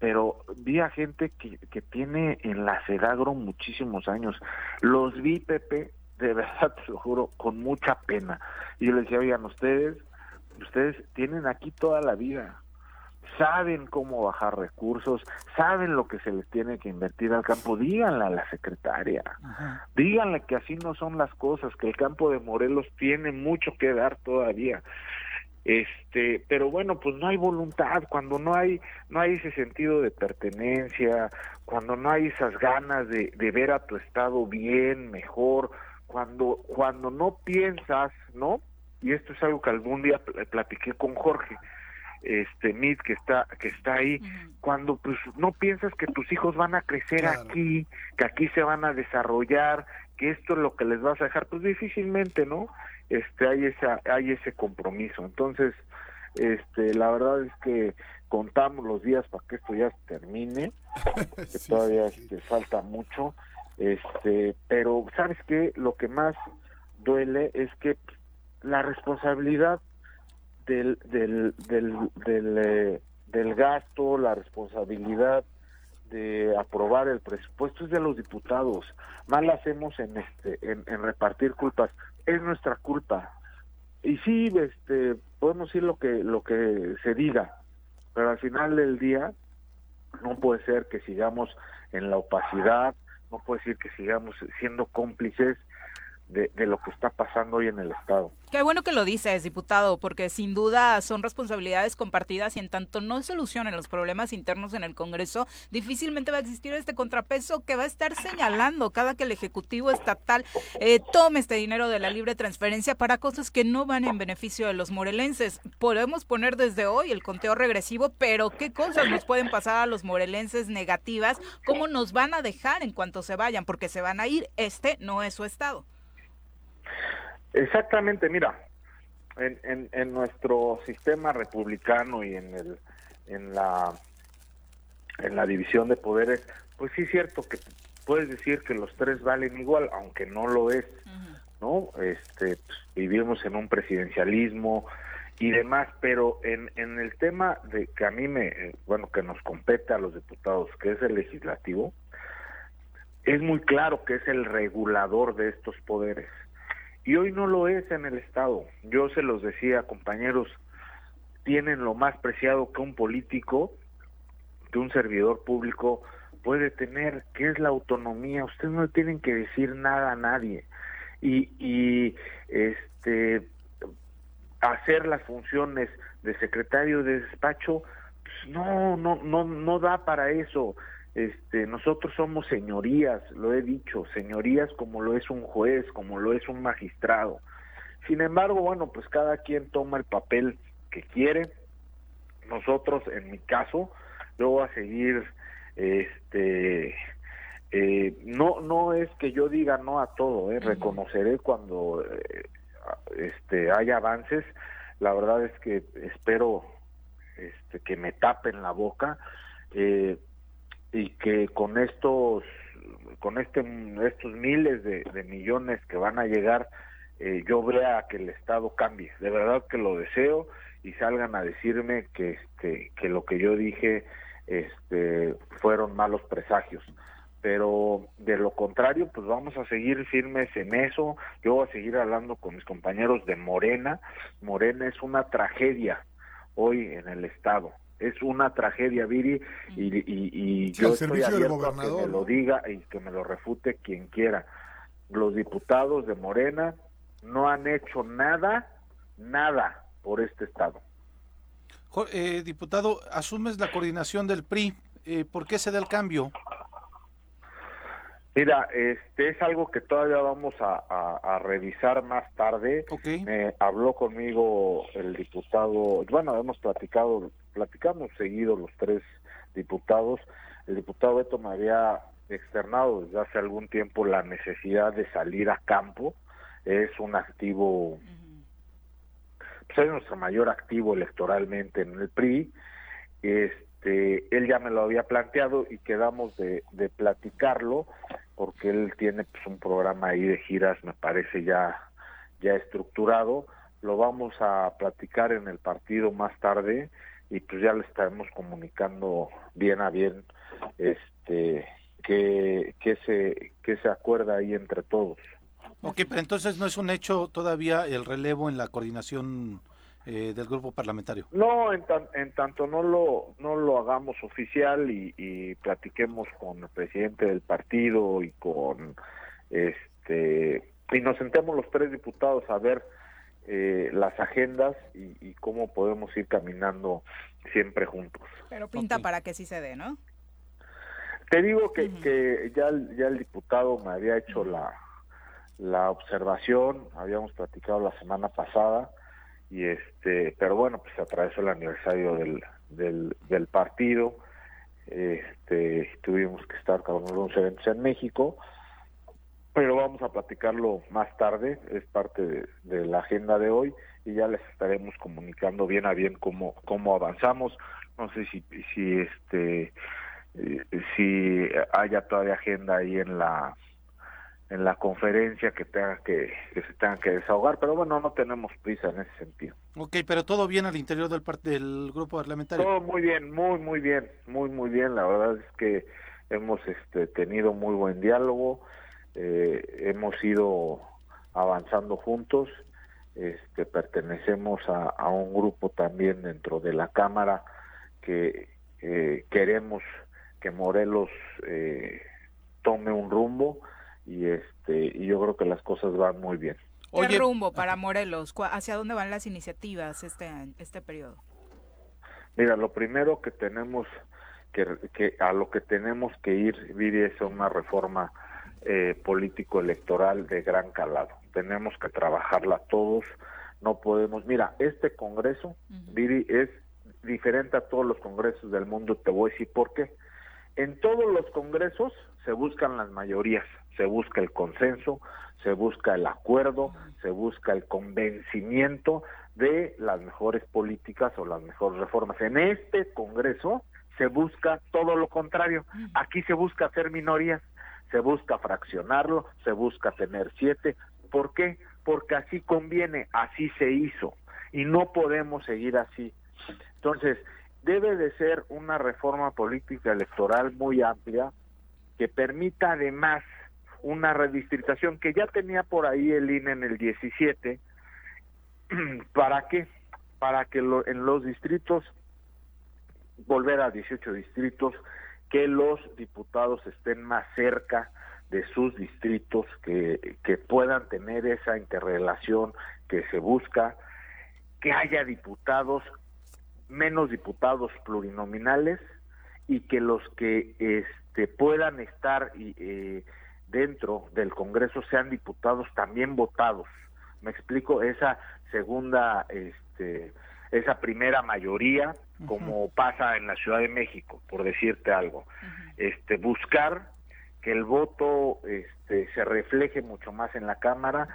pero vi a gente que, que tiene en la Sedagro muchísimos años. Los vi, Pepe, de verdad te lo juro, con mucha pena. Y yo les decía, oigan, ustedes, ustedes tienen aquí toda la vida, saben cómo bajar recursos, saben lo que se les tiene que invertir al campo, díganle a la secretaria, díganle que así no son las cosas, que el campo de Morelos tiene mucho que dar todavía. este pero bueno pues no hay voluntad. Cuando no hay no hay ese sentido de pertenencia cuando no hay esas ganas de, de ver a tu estado bien mejor cuando cuando no piensas no y esto es algo que algún día platiqué con Jorge este Mid que está que está ahí. Cuando pues no piensas que tus hijos van a crecer aquí que aquí se van a desarrollar que esto es lo que les vas a dejar pues difícilmente no este hay esa hay ese compromiso. Entonces este la verdad es que contamos los días para que esto ya termine que todavía este, falta mucho este pero sabes qué lo que más duele es que la responsabilidad del, del, del, del, eh, del gasto, la responsabilidad de aprobar el presupuesto es de los diputados. Mal hacemos en este en, repartir culpas. Es nuestra culpa. Y sí, este podemos decir lo que lo que se diga, pero al final del día no puede ser que sigamos en la opacidad, no puede ser que sigamos siendo cómplices de, lo que está pasando hoy en el Estado. Qué bueno que lo dices, diputado, porque sin duda son responsabilidades compartidas y en tanto no solucionen los problemas internos en el Congreso, difícilmente va a existir este contrapeso que va a estar señalando cada que el Ejecutivo Estatal eh, tome este dinero de la libre transferencia para cosas que no van en beneficio de los morelenses. Podemos poner desde hoy el conteo regresivo, pero ¿qué cosas nos pueden pasar a los morelenses negativas? ¿Cómo nos van a dejar en cuanto se vayan? Porque se van a ir. Este no es su Estado. Exactamente, mira, en, en, nuestro sistema republicano y en el en la en la división de poderes, pues sí es cierto que puedes decir que los tres valen igual, aunque no lo es, ¿no? Este, pues, vivimos en un presidencialismo y demás, pero en, en el tema de que a mí me, bueno, que nos compete a los diputados, que es el legislativo, es muy claro que es el regulador de estos poderes y hoy no lo es en el Estado. Yo se los decía, compañeros, tienen lo más preciado que un político, que un servidor público puede tener, que es la autonomía. Ustedes no tienen que decir nada a nadie. Y, y este hacer las funciones de secretario de despacho, pues no, no, no, no da para eso. Este, nosotros somos señorías, lo he dicho, señorías como lo es un juez, como lo es un magistrado. Sin embargo, bueno, pues cada quien toma el papel que quiere. Nosotros, en mi caso, yo voy a seguir, este, eh, no, no es que yo diga no a todo, eh, reconoceré cuando eh, este, haya avances. La verdad es que espero este, que me tapen la boca. Eh, y que con estos con este estos miles de, millones que van a llegar eh, yo vea que el estado cambie. De verdad que lo deseo y salgan a decirme que este que lo que yo dije este fueron malos presagios. Pero de lo contrario pues vamos a seguir firmes en eso. Yo voy a seguir hablando con mis compañeros de Morena. Morena es una tragedia hoy en el estado es una tragedia, Viri, y, y, yo estoy abierto a que me lo diga y que me lo refute quien quiera. Los diputados de Morena no han hecho nada, nada por este Estado. Eh, diputado, asumes la coordinación del PRI. Eh, ¿Por qué se da el cambio? Mira, este es algo que todavía vamos a, revisar más tarde. Me habló conmigo el diputado, bueno, hemos platicado, platicamos seguido los tres diputados. El diputado Beto me había externado desde hace algún tiempo la necesidad de salir a campo. Es un activo, pues es nuestro mayor activo electoralmente en el PRI. Este, él ya me lo había planteado y quedamos de, platicarlo porque él tiene pues, un programa ahí de giras, me parece ya, ya estructurado. Lo vamos a platicar en el partido más tarde y pues ya le estaremos comunicando bien a bien este que, que se que se acuerda ahí entre todos. Ok, pero entonces no es un hecho todavía el relevo en la coordinación eh, del grupo parlamentario. No, en, en, tanto no lo no lo hagamos oficial y, platiquemos con el presidente del partido y con este y nos sentemos los tres diputados a ver eh, las agendas y, cómo podemos ir caminando siempre juntos. Pero pinta para que sí se dé, ¿no? Te digo que, que ya, ya el diputado me había hecho la, la observación, habíamos platicado la semana pasada, y este, pero bueno, pues se atravesó el aniversario del, del, del partido, este, tuvimos que estar con unos eventos en México, pero vamos a platicarlo más tarde, es parte de, la agenda de hoy y ya les estaremos comunicando bien a bien cómo, cómo avanzamos. No sé si, si este eh, si haya todavía agenda ahí en la en la conferencia que tenga que, que se tengan que desahogar, pero bueno, no tenemos prisa en ese sentido. Ok, pero todo bien al interior del del grupo parlamentario. Todo muy bien, muy muy bien, muy muy bien. La verdad es que hemos este, tenido muy buen diálogo, eh, hemos ido avanzando juntos. Este, pertenecemos a, a, un grupo también dentro de la cámara que eh, queremos que Morelos eh, tome un rumbo y este y yo creo que las cosas van muy bien. ¿Qué rumbo para Morelos? ¿Hacia dónde van las iniciativas este este periodo? Mira, lo primero que tenemos que, que a lo que tenemos que ir, Viri, es una reforma eh, político electoral de gran calado. Tenemos que trabajarla todos. No podemos. Mira, este Congreso, Viri, es diferente a todos los congresos del mundo. Te voy a decir por qué. En todos los congresos se buscan las mayorías se busca el consenso, se busca el acuerdo, se busca el convencimiento de las mejores políticas o las mejores reformas. En este Congreso se busca todo lo contrario. Aquí se busca hacer minorías, se busca fraccionarlo, se busca tener siete. ¿Por qué? Porque así conviene, así se hizo y no podemos seguir así. Entonces, debe de ser una reforma política electoral muy amplia que permita además una redistritación que ya tenía por ahí el INE en el 17. ¿Para qué? Para que en los distritos, volver a 18 distritos, que los diputados estén más cerca de sus distritos, que, puedan tener esa interrelación que se busca, que haya diputados, menos diputados plurinominales y que los que este, puedan estar eh, dentro del Congreso sean diputados también votados. Me explico esa segunda, este, esa primera mayoría, como pasa en la Ciudad de México, por decirte algo. Este, buscar que el voto este, se refleje mucho más en la Cámara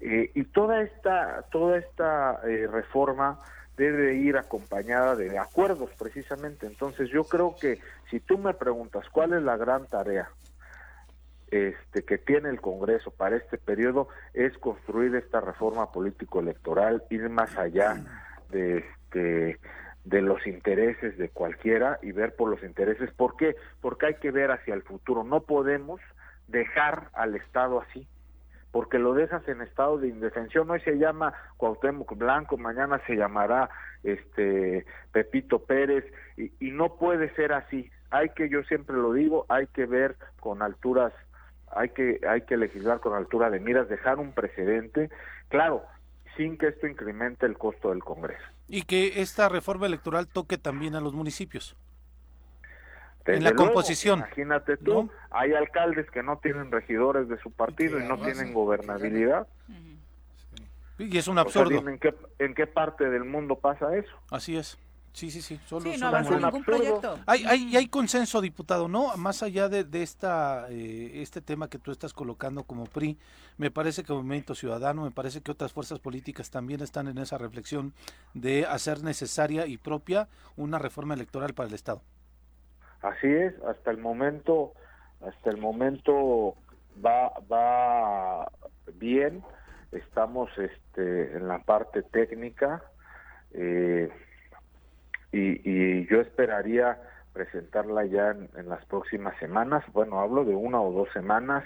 eh, y toda esta, toda esta eh, reforma debe ir acompañada de acuerdos precisamente. Entonces yo creo que si tú me preguntas cuál es la gran tarea este, que tiene el Congreso para este periodo es construir esta reforma político-electoral, ir más allá de, este, de los intereses de cualquiera y ver por los intereses. ¿Por qué? Porque hay que ver hacia el futuro. No podemos dejar al Estado así, porque lo dejas en estado de indefensión. Hoy se llama Cuauhtémoc Blanco, mañana se llamará este Pepito Pérez y, y no puede ser así. Hay que, yo siempre lo digo, hay que ver con alturas hay que, hay que legislar con altura de miras, dejar un precedente, claro, sin que esto incremente el costo del Congreso. Y que esta reforma electoral toque también a los municipios. en la composición. Imagínate tú, hay alcaldes que no tienen regidores de su partido y no tienen gobernabilidad. Y es un absurdo. ¿en, qué, ¿En qué parte del mundo pasa eso? Así es. Sí, sí, sí. Solo, sí, no avanza ningún proyecto. Hay, hay, hay consenso, diputado, ¿no? Más allá de, de esta, eh, este tema que tú estás colocando como PRI, me parece que Movimiento Ciudadano, me parece que otras fuerzas políticas también están en esa reflexión de hacer necesaria y propia una reforma electoral para el Estado. Así es, hasta el momento, hasta el momento va, va bien, estamos este, en la parte técnica, eh, y, yo esperaría presentarla ya en, las próximas semanas, bueno, hablo de una o dos semanas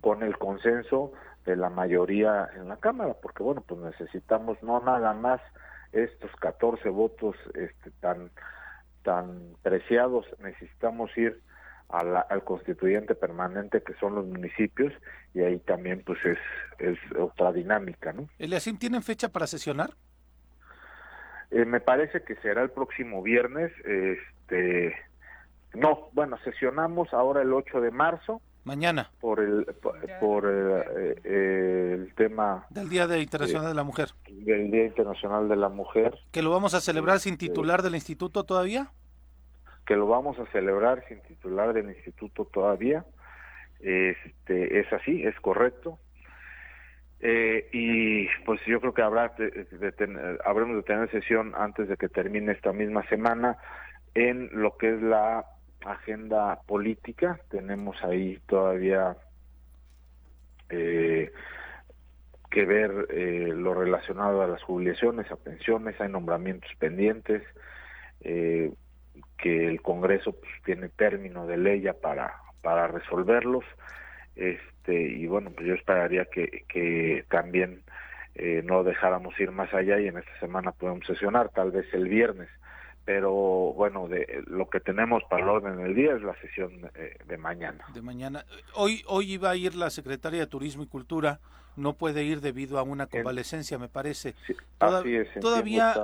con el consenso de la mayoría en la Cámara, porque bueno, pues necesitamos no nada más estos 14 votos este, tan tan preciados, necesitamos ir al constituyente permanente que son los municipios y ahí también pues es, es otra dinámica, ¿no? ¿Eliasim tienen fecha para sesionar? Eh, me parece que será el próximo viernes, este, no, bueno, sesionamos ahora el 8 de marzo. Mañana. Por el, por, eh, eh, el tema... Del Día de Internacional de la Mujer. Del Día Internacional de la Mujer. ¿Que lo vamos a celebrar sin este, titular del instituto todavía? Que lo vamos a celebrar sin titular del instituto todavía. Este, es así, es correcto. Eh, y pues yo creo que habrá de, habremos de tener sesión antes de que termine esta misma semana en lo que es la agenda política. Tenemos ahí todavía eh, que ver eh, lo relacionado a las jubilaciones, a pensiones, hay nombramientos pendientes, eh, que el Congreso pues, tiene término de ley ya para, para resolverlos. Este, y bueno, pues yo esperaría que, que también eh, no dejáramos ir más allá y en esta semana podemos sesionar, tal vez el viernes pero bueno, de lo que tenemos para el orden del día es la sesión eh, de mañana. De mañana. Hoy hoy iba a ir la secretaria de Turismo y Cultura, no puede ir debido a una convalecencia, me parece. así es, todavía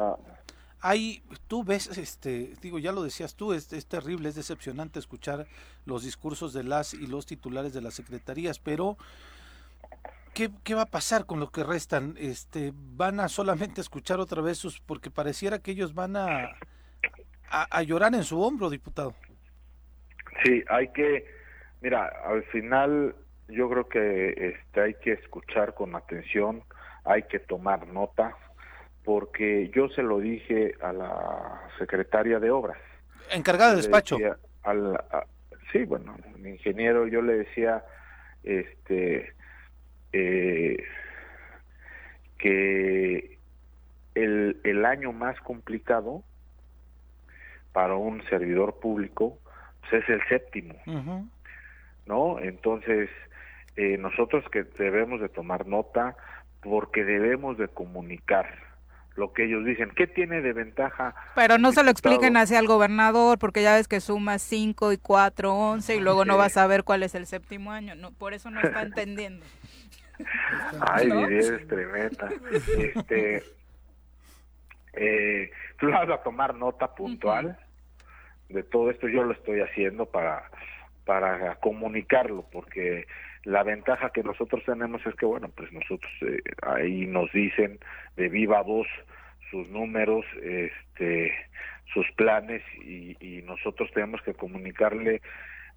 hay, tú ves, este, digo, ya lo decías tú, es, terrible, es decepcionante escuchar los discursos de las y los titulares de las secretarías, pero ¿Qué, ¿qué, va a pasar con lo que restan? Este, ¿Van a solamente escuchar otra vez sus, porque pareciera que ellos van a, a, llorar en su hombro, diputado. Sí, hay que, mira, al final yo creo que este, hay que escuchar con atención, hay que tomar nota, porque yo se lo dije a la secretaria de obras. Encargada de despacho. al, sí, bueno, mi ingeniero, yo le decía, este, eh, que el, el año más complicado para un servidor público pues es el séptimo, ¿no? Entonces, eh, nosotros que debemos de tomar nota porque debemos de comunicar lo que ellos dicen. ¿Qué tiene de ventaja? Pero no se lo expliquen hacia el gobernador, porque ya ves que suma 5 y 4, 11 y luego no vas a ver cuál es el séptimo año. No, por eso no está entendiendo. Ay, ¿No? es tremenda. Este, eh, tú vas a tomar nota puntual de todo esto yo lo estoy haciendo para para comunicarlo porque la ventaja que nosotros tenemos es que bueno pues nosotros eh, ahí nos dicen de viva voz sus números este sus planes y, y nosotros tenemos que comunicarle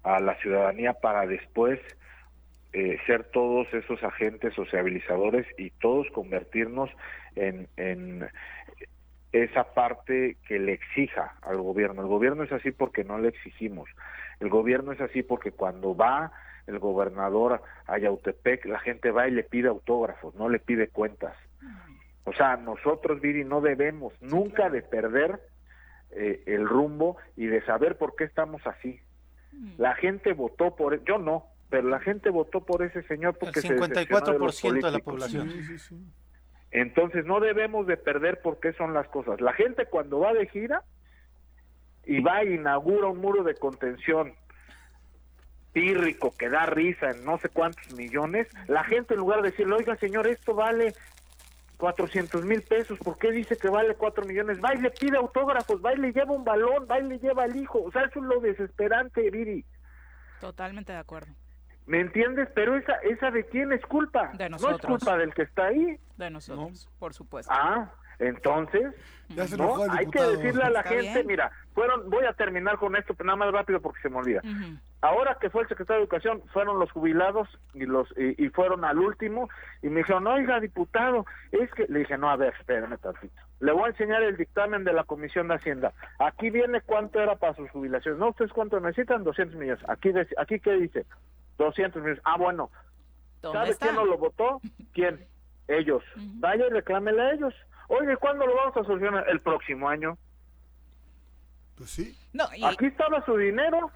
a la ciudadanía para después eh, ser todos esos agentes sociabilizadores y todos convertirnos en, en esa parte que le exija al gobierno. El gobierno es así porque no le exigimos. El gobierno es así porque cuando va el gobernador a Yautepec, la gente va y le pide autógrafos, no le pide cuentas. O sea, nosotros, Viri, no debemos nunca de perder eh, el rumbo y de saber por qué estamos así. La gente votó por, e, yo no, pero la gente votó por ese señor porque el 54% de, de, la población. Sí, sí, entonces no debemos de perder por qué son las cosas. La gente cuando va de gira y va e inaugura un muro de contención pírrico que da risa en no sé cuántos millones, la gente en lugar de decirle, oiga señor, esto vale 400 mil pesos, ¿por qué dice que vale 4 millones? Va y le pide autógrafos, va y le lleva un balón, va y le lleva al hijo. O sea, eso es lo desesperante, Viri. Totalmente de acuerdo. ¿Me entiendes? Pero esa, esa de quién es culpa. De nosotros. No es culpa del que está ahí. De nosotros, por supuesto. Ah, entonces, no, hay que decirle a la gente, mira, fueron, voy a terminar con esto, pero nada más rápido porque se me olvida. Ahora que fue el secretario de Educación, fueron los jubilados y los y, fueron al último y me dijeron, oiga, diputado, es que le dije, no, a ver, espérame tantito. Le voy a enseñar el dictamen de la Comisión de Hacienda. Aquí viene cuánto era para sus jubilaciones. No, ustedes cuánto necesitan, 200 millones. Aquí, aquí ¿qué dice? 200 millones. Ah, bueno. ¿Sabe quién no lo votó? ¿Quién? Ellos. Vaya y reclámele a ellos. Oye, ¿cuándo lo vamos a solucionar? El próximo año. Pues sí. No, Aquí estaba su dinero.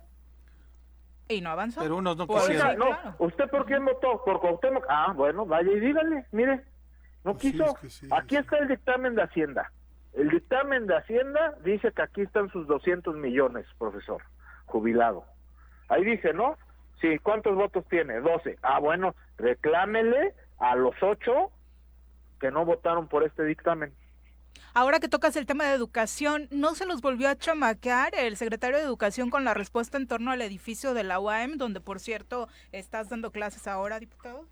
Y no avanzó. Pero unos no quisieron. no, ¿usted por quién votó? Por Cuauhtémoc. Ah, bueno, vaya y dígale, mire. No pues quiso. aquí está el dictamen de Hacienda. El dictamen de Hacienda dice que aquí están sus 200 millones, profesor, jubilado. Ahí dice, ¿no? Sí, ¿cuántos votos tiene? 12. Ah, bueno, reclámele a los ocho que no votaron por este dictamen. Ahora que tocas el tema de educación, ¿no se los volvió a chamaquear el secretario de Educación con la respuesta en torno al edificio de la UAM, donde por cierto estás dando clases ahora, diputado?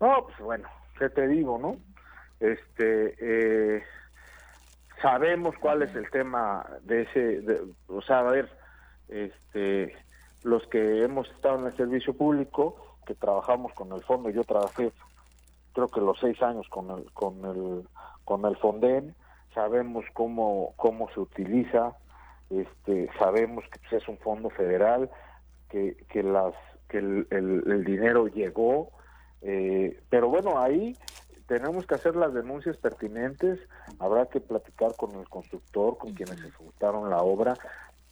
No, pues bueno, ¿qué te digo, no? Este, eh, sabemos cuál es el tema de ese, o sea, a ver, este, los que hemos estado en el servicio público, que trabajamos con el fondo, yo trabajé creo que los seis años con el, con el, con el Fonden, sabemos cómo, cómo se utiliza, este, sabemos que pues, es un fondo federal, que, que, las, que el, el, dinero llegó, eh, pero bueno, ahí tenemos que hacer las denuncias pertinentes, habrá que platicar con el constructor, con quienes ejecutaron la obra,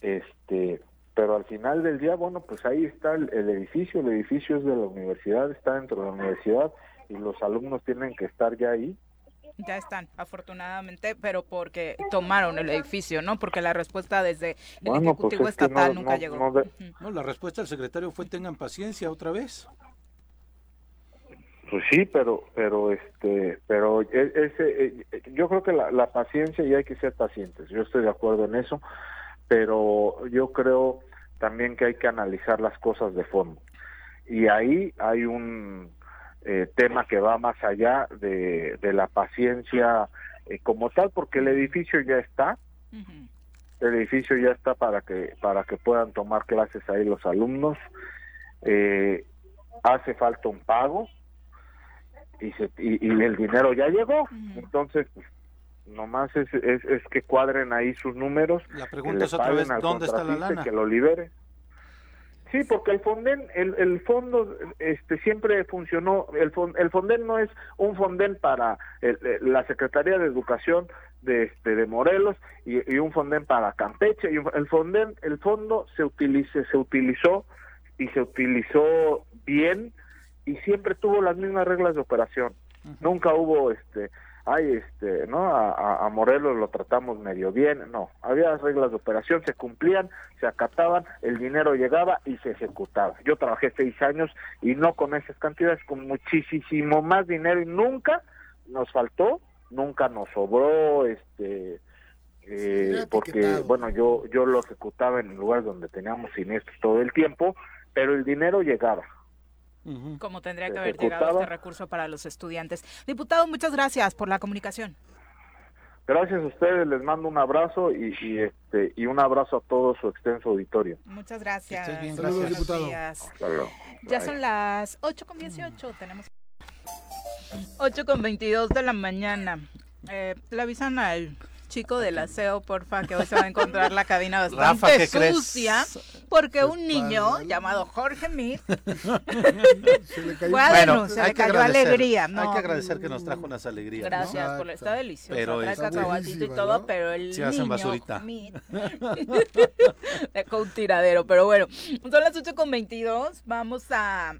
este, pero al final del día, bueno, pues ahí está el, el, edificio, el edificio es de la universidad, está dentro de la universidad y los alumnos tienen que estar ya ahí ya están, afortunadamente, pero porque tomaron el edificio, ¿no? Porque la respuesta desde el pues Ejecutivo Estatal nunca llegó. No, la respuesta del secretario fue tengan paciencia otra vez. Pues sí, pero, pero, este, pero e, ese, e, yo creo que la, la paciencia y hay que ser pacientes. Yo estoy de acuerdo en eso, pero yo creo también que hay que analizar las cosas de fondo. Y ahí hay un, eh, tema que va más allá de, la paciencia eh, como tal, porque el edificio ya está, el edificio ya está para que para que puedan tomar clases ahí los alumnos. Eh, hace falta un pago y, se, y, el dinero ya llegó, entonces pues, nomás es, es, es, que cuadren ahí sus números. La pregunta es otra vez, ¿dónde está la lana? Que lo libere. Sí, porque el Fonden, el, el fondo este siempre funcionó, el, el Fonden no es un Fonden para la Secretaría de Educación de, este, de Morelos y, un Fonden para Campeche, y el Fonden, el fondo se utilice, se utilizó y se utilizó bien y siempre tuvo las mismas reglas de operación. Nunca hubo este ay, este, ¿no? A, a, Morelos lo tratamos medio bien, no, había reglas de operación, se cumplían, se acataban, el dinero llegaba y se ejecutaba. Yo trabajé seis años y no con esas cantidades, con muchísimo más dinero y nunca nos faltó, nunca nos sobró, este, eh, porque, bueno, yo, yo lo ejecutaba en lugares donde teníamos siniestros todo el tiempo, pero el dinero llegaba como tendría que haber llegado este recurso para los estudiantes. Diputado, muchas gracias por la comunicación. Gracias a ustedes, les mando un abrazo y, este y un abrazo a todo su extenso auditorio. Muchas gracias. Saludos, diputado. Ya son las 8 con 18, tenemos 8 con 22 de la mañana. Eh, le avisan al chico del aseo, porfa, que hoy se va a encontrar la cabina bastante sucia, porque un niño llamado Jorge Mir fue a bueno, se le cayó alegría. No, hay que agradecer que nos trajo unas alegrías. Gracias, por está delicioso. Pero trae cacahuatito y todo, pero el sí, niño basurita. dejó un tiradero, pero bueno, son las 8 con 22, vamos a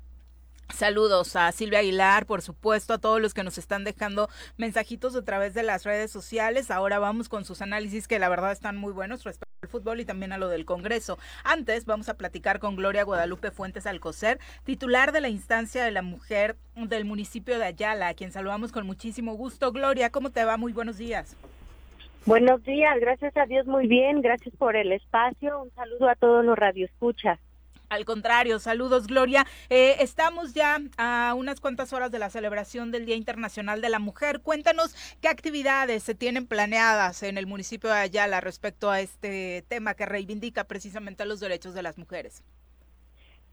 Saludos a Silvia Aguilar, por supuesto, a todos los que nos están dejando mensajitos a través de las redes sociales. Ahora vamos con sus análisis que la verdad están muy buenos respecto al fútbol y también a lo del Congreso. Antes vamos a platicar con Gloria Guadalupe Fuentes Alcocer, titular de la instancia de la mujer del municipio de Ayala, a quien saludamos con muchísimo gusto. Gloria, ¿cómo te va? Muy buenos días. Buenos días, gracias a Dios muy bien, gracias por el espacio. Un saludo a todos los radioescuchas. Al contrario, saludos Gloria. Eh, estamos ya a unas cuantas horas de la celebración del Día Internacional de la Mujer. Cuéntanos qué actividades se tienen planeadas en el municipio de Ayala respecto a este tema que reivindica precisamente los derechos de las mujeres.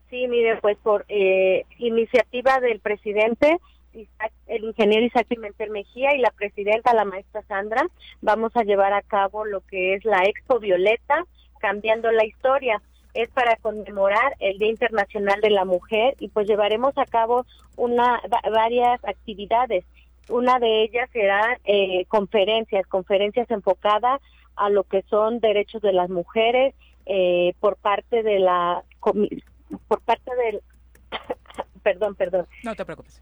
Sí, mire, pues por eh, iniciativa del presidente, el ingeniero Isaac Pimentel Mejía y la presidenta, la maestra Sandra, vamos a llevar a cabo lo que es la Expo Violeta, cambiando la historia es para conmemorar el Día Internacional de la Mujer y pues llevaremos a cabo una varias actividades. Una de ellas será eh, conferencias, conferencias enfocadas a lo que son derechos de las mujeres eh, por parte de la por parte del perdón, perdón. No te preocupes.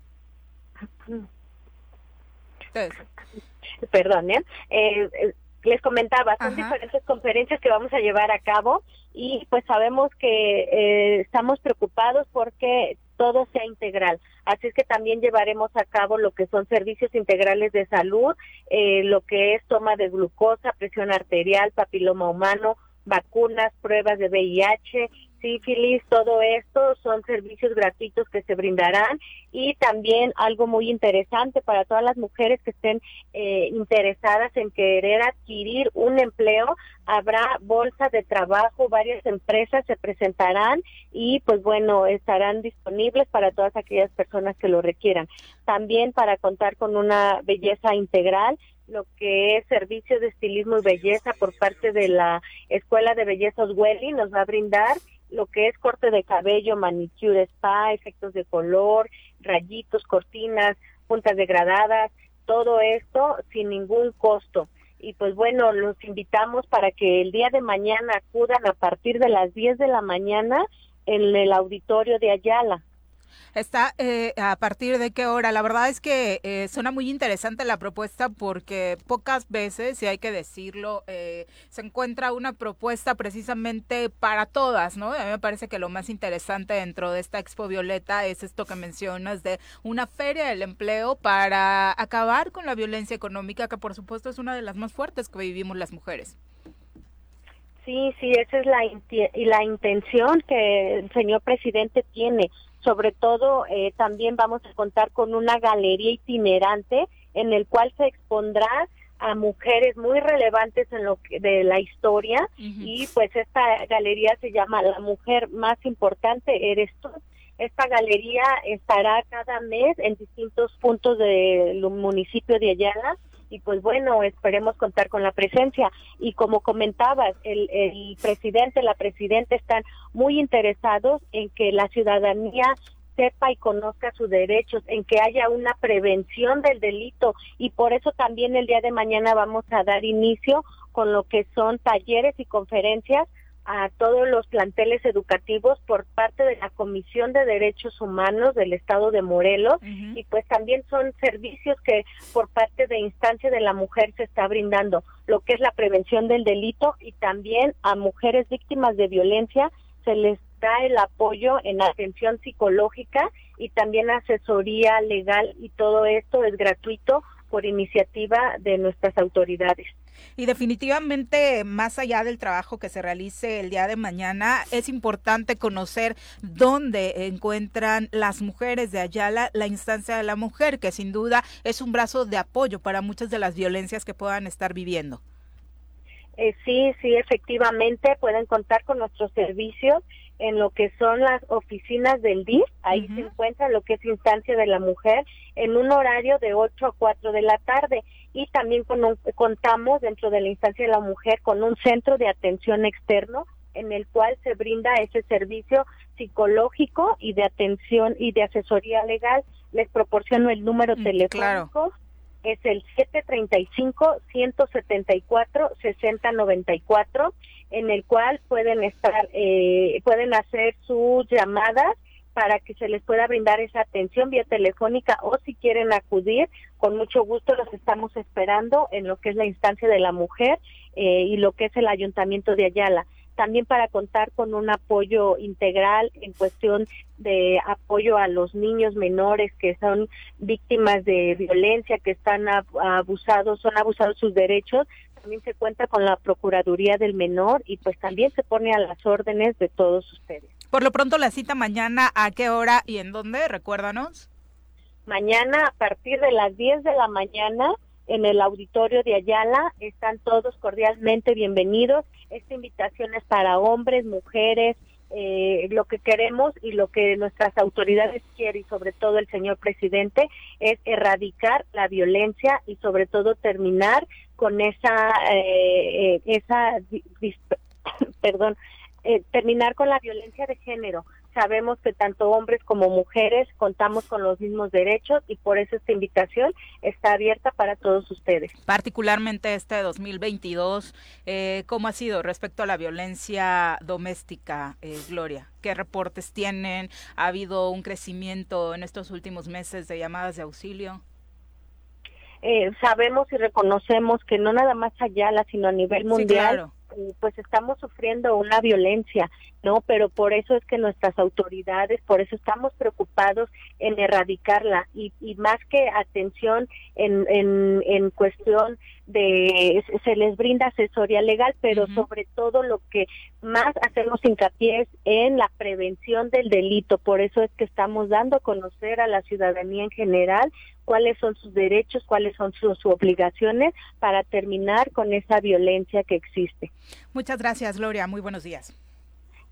Perdón, ¿eh? eh les comentaba, son diferentes conferencias que vamos a llevar a cabo y pues sabemos que eh, estamos preocupados porque todo sea integral. Así es que también llevaremos a cabo lo que son servicios integrales de salud, eh, lo que es toma de glucosa, presión arterial, papiloma humano, vacunas, pruebas de VIH, sífilis, todo esto son servicios gratuitos que se brindarán y también algo muy interesante para todas las mujeres que estén eh, interesadas en querer adquirir un empleo, habrá bolsa de trabajo, varias empresas se presentarán y pues bueno, estarán disponibles para todas aquellas personas que lo requieran. También para contar con una belleza integral, lo que es servicio de estilismo y belleza por parte de la Escuela de Belleza Oswelly nos va a brindar lo que es corte de cabello, manicure, spa, efectos de color, rayitos, cortinas, puntas degradadas, todo esto sin ningún costo. Y pues bueno, los invitamos para que el día de mañana acudan a partir de las 10 de la mañana en el auditorio de Ayala. Está eh, a partir de qué hora. La verdad es que eh, suena muy interesante la propuesta porque pocas veces, y hay que decirlo, eh, se encuentra una propuesta precisamente para todas, ¿no? A mí me parece que lo más interesante dentro de esta Expo Violeta es esto que mencionas de una feria del empleo para acabar con la violencia económica, que por supuesto es una de las más fuertes que vivimos las mujeres. Sí, sí, esa es la, la intención que el señor presidente tiene sobre todo, eh, también vamos a contar con una galería itinerante en el cual se expondrá a mujeres muy relevantes en lo que, de la historia. Y pues esta galería se llama La mujer más importante eres tú. Esta galería estará cada mes en distintos puntos del municipio de Ayala y pues bueno, esperemos contar con la presencia. Y como comentabas, el, el presidente, la presidenta están muy interesados en que la ciudadanía sepa y conozca sus derechos, en que haya una prevención del delito y por eso también el día de mañana vamos a dar inicio con lo que son talleres y conferencias a todos los planteles educativos por parte de la Comisión de Derechos Humanos del Estado de Morelos y pues también son servicios que por parte de instancia de la mujer se está brindando, lo que es la prevención del delito y también a mujeres víctimas de violencia se les da el apoyo en atención psicológica y también asesoría legal y todo esto es gratuito por iniciativa de nuestras autoridades. Y definitivamente, más allá del trabajo que se realice el día de mañana, es importante conocer dónde encuentran las mujeres de Ayala la instancia de la mujer, que sin duda es un brazo de apoyo para muchas de las violencias que puedan estar viviendo. Eh, sí, sí, efectivamente pueden contar con nuestros servicios en lo que son las oficinas del DIF, ahí se encuentra lo que es instancia de la mujer en un horario de 8 a 4 de la tarde y también con contamos dentro de la instancia de la mujer con un centro de atención externo en el cual se brinda ese servicio psicológico y de atención y de asesoría legal. Les proporciono el número mm, telefónico. Es el 735-174-6094, en el cual pueden estar, eh, pueden hacer sus llamadas para que se les pueda brindar esa atención vía telefónica o si quieren acudir, con mucho gusto los estamos esperando en lo que es la instancia de la mujer eh, y lo que es el ayuntamiento de Ayala. También para contar con un apoyo integral en cuestión de apoyo a los niños menores que son víctimas de violencia, que están abusados, son abusados sus derechos, también se cuenta con la Procuraduría del Menor y pues también se pone a las órdenes de todos ustedes. Por lo pronto, la cita mañana, ¿a qué hora y en dónde? Recuérdanos. Mañana a partir de las 10 de la mañana en el auditorio de Ayala. Están todos cordialmente bienvenidos. Esta invitación es para hombres, mujeres, eh, lo que queremos y lo que nuestras autoridades quieren y sobre todo el señor presidente es erradicar la violencia y sobre todo terminar con esa eh, eh esa perdón eh, terminar con la violencia de género. Sabemos que tanto hombres como mujeres contamos con los mismos derechos y por eso esta invitación está abierta para todos ustedes. Particularmente este 2022, eh, ¿cómo ha sido respecto a la violencia doméstica, eh, Gloria? ¿Qué reportes tienen? ¿Ha habido un crecimiento en estos últimos meses de llamadas de auxilio? eh, sabemos y reconocemos que no nada más Ayala, sino a nivel mundial, eh, pues estamos sufriendo una violencia, ¿no? Pero por eso es que nuestras autoridades, por eso estamos preocupados en erradicarla y, y más que atención en, en, en cuestión de se les brinda asesoría legal, pero sobre todo lo que más hacemos hincapié es en la prevención del delito. Por eso es que estamos dando a conocer a la ciudadanía en general cuáles son sus derechos, cuáles son sus, obligaciones para terminar con esa violencia que existe. Muchas gracias, Gloria. Muy buenos días.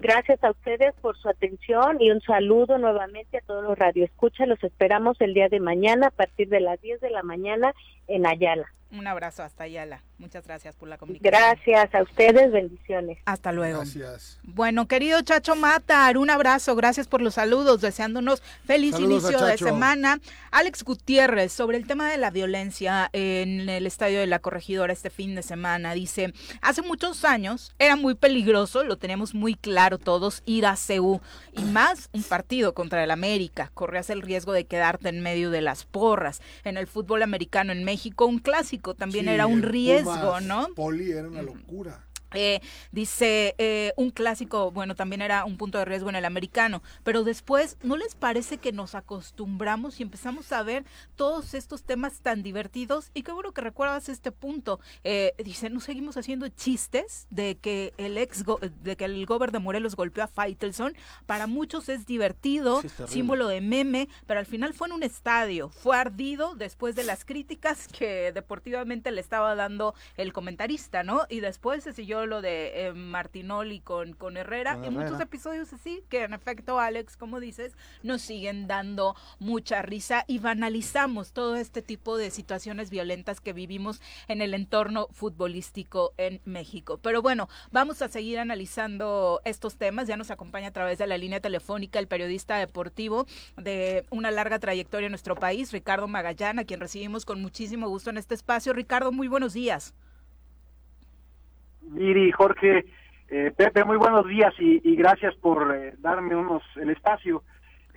Gracias a ustedes por su atención y un saludo nuevamente a todos los radioescuchas. Los esperamos el día de mañana a partir de las 10 de la mañana en Ayala. Un abrazo hasta Ayala. Muchas gracias por la comunicación. Gracias a ustedes, bendiciones. Hasta luego. Gracias. Bueno, querido Chacho Matar, un abrazo, gracias por los saludos, deseándonos feliz inicio de semana. Alex Gutiérrez, sobre el tema de la violencia en el estadio de la corregidora este fin de semana, dice, hace muchos años era muy peligroso, lo tenemos muy claro todos, ir a CEU y más un partido contra el América. Corrías el riesgo de quedarte en medio de las porras. En el fútbol americano en México, un clásico también era un riesgo, ¿no? Poli era una locura. Eh, dice, eh, un clásico, bueno, también era un punto de riesgo en el americano, pero después, ¿no les parece que nos acostumbramos y empezamos a ver todos estos temas tan divertidos? Y qué bueno que recuerdas este punto. Eh, dice, ¿no seguimos haciendo chistes de que el ex, de que el gober de Morelos golpeó a Faitelson? Para muchos es divertido, símbolo de meme, pero al final fue en un estadio, fue ardido después de las críticas que deportivamente le estaba dando el comentarista, ¿no? Y después se siguió lo de eh, Martinoli con, con Herrera, y muchos episodios así, que en efecto, Alex, como dices, nos siguen dando mucha risa y banalizamos todo este tipo de situaciones violentas que vivimos en el entorno futbolístico en México. Pero bueno, vamos a seguir analizando estos temas. Ya nos acompaña a través de la línea telefónica el periodista deportivo de una larga trayectoria en nuestro país, Ricardo Magallán, a quien recibimos con muchísimo gusto en este espacio. Ricardo, muy buenos días. Miri, Jorge, eh, Pepe, muy buenos días y, gracias por eh, darme unos el espacio.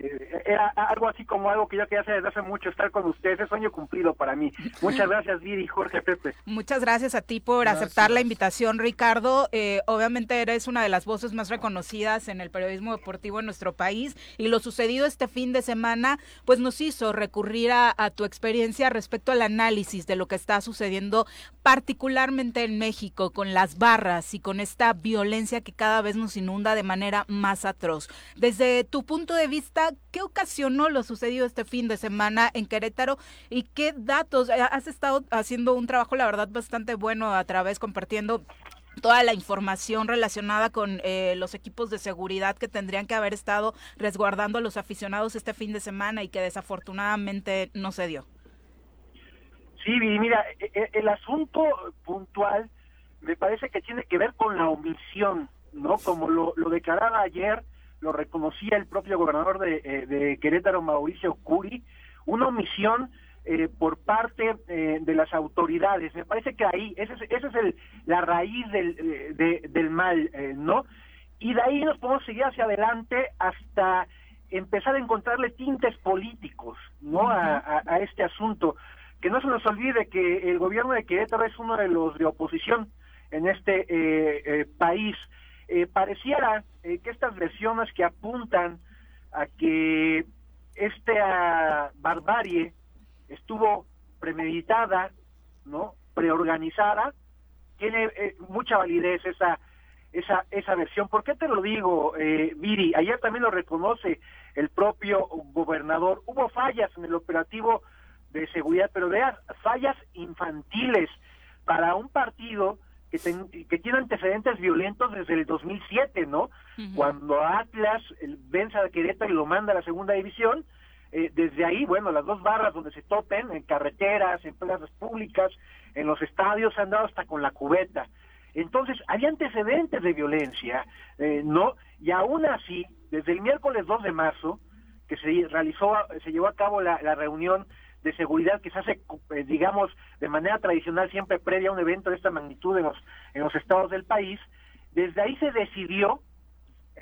Eh, era algo así como algo que yo quería hacer desde hace mucho, estar con ustedes, es sueño cumplido para mí. Muchas gracias, Viri, Jorge, Pepe. Muchas gracias a ti por aceptar la invitación, Ricardo. Eh, obviamente eres una de las voces más reconocidas en el periodismo deportivo en nuestro país y lo sucedido este fin de semana, pues nos hizo recurrir a, a tu experiencia respecto al análisis de lo que está sucediendo particularmente en México con las barras y con esta violencia que cada vez nos inunda de manera más atroz. Desde tu punto de vista, ¿qué ocasionó lo sucedido este fin de semana en Querétaro y qué datos? Eh, has estado haciendo un trabajo, la verdad, bastante bueno a través compartiendo toda la información relacionada con eh, los equipos de seguridad que tendrían que haber estado resguardando a los aficionados este fin de semana y que desafortunadamente no se dio. Sí, mira, e, e, el asunto puntual me parece que tiene que ver con la omisión, ¿no? Como lo, lo declaraba ayer lo reconocía el propio gobernador de, eh, Querétaro, Mauricio Curi, una omisión eh, por parte eh, de las autoridades. Me parece que ahí, esa es, ese es el, la raíz del, del mal, ¿no? Y de ahí nos podemos seguir hacia adelante hasta empezar a encontrarle tintes políticos, ¿no? a, a, este asunto. Que no se nos olvide que el gobierno de Querétaro es uno de los de oposición en este país eh, pareciera eh, que estas versiones que apuntan a que esta barbarie estuvo premeditada, ¿no? preorganizada, tiene eh, mucha validez esa esa esa versión. ¿Por qué te lo digo, eh, Viri? Ayer también lo reconoce el propio gobernador. Hubo fallas en el operativo de seguridad, pero veas, fallas infantiles para un partido que, que tiene antecedentes violentos desde el 2007, ¿no? Cuando Atlas vence a Querétaro y lo manda a la segunda división, eh, desde ahí, bueno, las dos barras donde se topen, en carreteras, en plazas públicas, en los estadios, se han dado hasta con la cubeta. Entonces, había antecedentes de violencia, eh, ¿no? Y aún así, desde el miércoles 2 de marzo, que se realizó, se llevó a cabo la, la reunión de seguridad que se hace, eh, digamos, de manera tradicional siempre previa a un evento de esta magnitud en los, en los estados del país, desde ahí se decidió,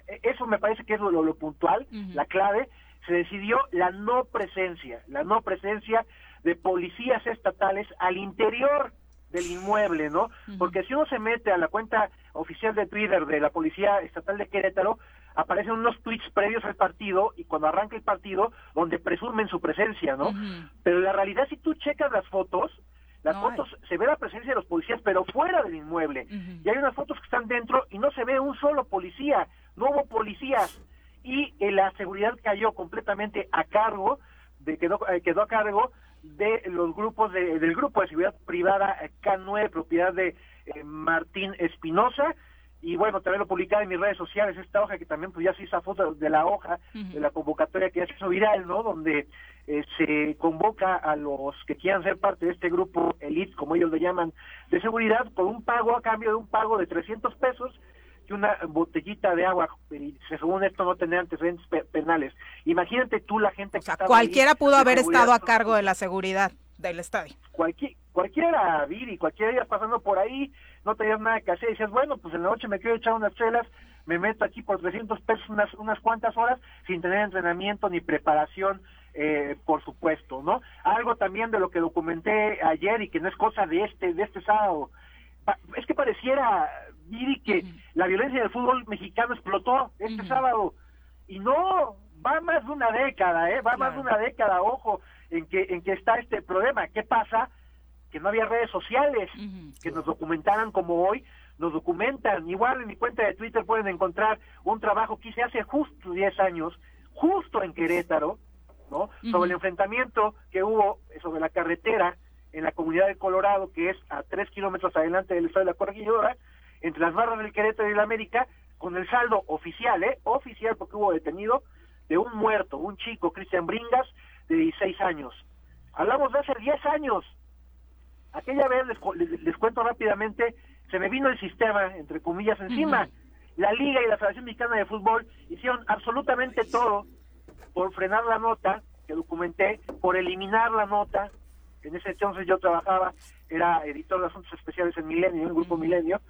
e, eso me parece que es lo, lo puntual, la clave, se decidió la no presencia, la no presencia de policías estatales al interior del inmueble, ¿no? Porque si uno se mete a la cuenta oficial de Twitter de la Policía Estatal de Querétaro, aparecen unos tweets previos al partido y cuando arranca el partido donde presumen su presencia, ¿no? Pero la realidad si tú checas las fotos, las fotos se ve la presencia de los policías pero fuera del inmueble. Y hay unas fotos que están dentro y no se ve un solo policía, no hubo policías y eh, la seguridad cayó completamente a cargo de quedó eh, quedó a cargo de los grupos de, del grupo de seguridad privada K9, propiedad de eh, Martín Espinosa. Y bueno, también lo publicaba en mis redes sociales, esta hoja que también pues ya se hizo foto de la hoja, de la convocatoria que ya se hizo viral, ¿no? Donde eh, se convoca a los que quieran ser parte de este grupo elite, como ellos le llaman, de seguridad, por un pago a cambio de un pago de 300 pesos una botellita de agua, y según esto no tenía antecedentes penales. Imagínate tú la gente que Cualquiera pudo haber estado a cargo de la seguridad del estadio. Cualquier, cualquiera, Viri, cualquiera pasando por ahí, no tenías nada que hacer, y decías, bueno, pues en la noche me quiero echar unas chelas, me meto aquí por 300 pesos unas, unas cuantas horas sin tener entrenamiento ni preparación, eh, por supuesto, ¿no? Algo también de lo que documenté ayer y que no es cosa de este, de este sábado, es que pareciera, Viri, que la violencia del fútbol mexicano explotó este sábado. Y no, va más de una década, ¿eh? Va más de una década, ojo, en que, en que está este problema. ¿Qué pasa? Que no había redes sociales que nos documentaran como hoy nos documentan. Igual en mi cuenta de Twitter pueden encontrar un trabajo que hice hace justo 10 años, justo en Querétaro, ¿no? Sobre el enfrentamiento que hubo sobre la carretera en la comunidad de Colorado, que es a tres kilómetros adelante del estado de la Corregidora, entre las barras del Querétaro y la América, con el saldo oficial, ¿eh? Oficial, porque hubo detenido de un muerto, un chico, Cristian Bringas, de 16 años. Hablamos de hace 10 años. Aquella vez, les, cuento rápidamente, se me vino el sistema, entre comillas, encima. La Liga y la Federación Mexicana de Fútbol hicieron absolutamente todo por frenar la nota que documenté, por eliminar la nota, en ese entonces yo trabajaba, era editor de asuntos especiales en Milenio, en el grupo Milenio,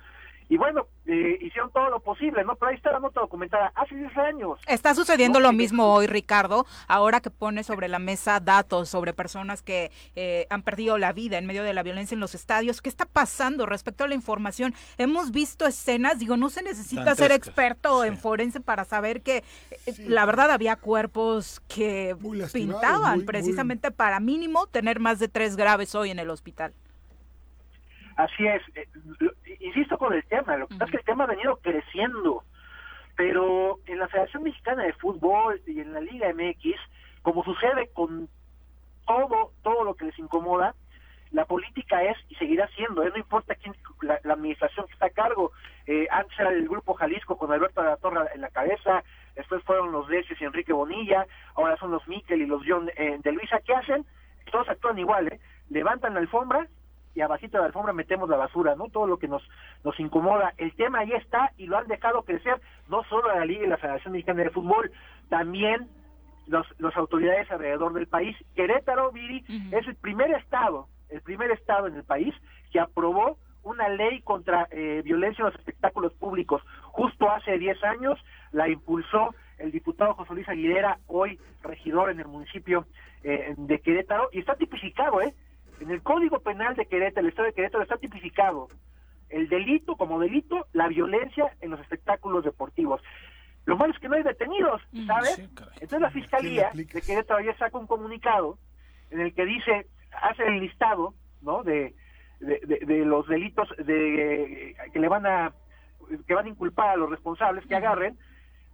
y bueno, eh, hicieron todo lo posible, ¿no? Pero ahí está la nota documentada hace 10 años. Está sucediendo lo mismo hoy, Ricardo, ahora que pone sobre la mesa datos sobre personas que eh, han perdido la vida en medio de la violencia en los estadios. ¿Qué está pasando respecto a la información? Hemos visto escenas, digo, no se necesita ser experto en forense para saber que eh, la verdad había cuerpos que pintaban precisamente para mínimo tener más de tres graves hoy en el hospital. Así es, eh, insisto con el tema, lo que pasa es que el tema ha venido creciendo, pero en la Federación Mexicana de Fútbol y en la Liga MX, como sucede con todo, todo lo que les incomoda, la política es y seguirá siendo, ¿eh? no importa quién, la, administración que está a cargo, eh, antes era el Grupo Jalisco con Alberto de la Torre en la cabeza, después fueron los Decis y Enrique Bonilla, ahora son los Miquel y los John eh, de Luisa, ¿qué hacen? Todos actúan igual, ¿eh? levantan la alfombra y abajito de la alfombra metemos la basura, ¿no? Todo lo que nos, nos incomoda. El tema ahí está y lo han dejado crecer no solo la Liga y la Federación Mexicana de Fútbol, también los, las autoridades alrededor del país. Querétaro, Viri, es el primer estado, el primer estado en el país que aprobó una ley contra eh, violencia en los espectáculos públicos. Justo hace 10 años la impulsó el diputado José Luis Aguilera, hoy regidor en el municipio eh, de Querétaro, y está tipificado, ¿eh? En el Código Penal de Querétaro, el Estado de Querétaro, está tipificado el delito como delito, la violencia en los espectáculos deportivos. Lo malo es que no hay detenidos, mm, ¿sabes? Entonces la Fiscalía de Querétaro ya saca un comunicado en el que dice, hace el listado, ¿no? De, de, los delitos de que le van a que van a inculpar a los responsables que agarren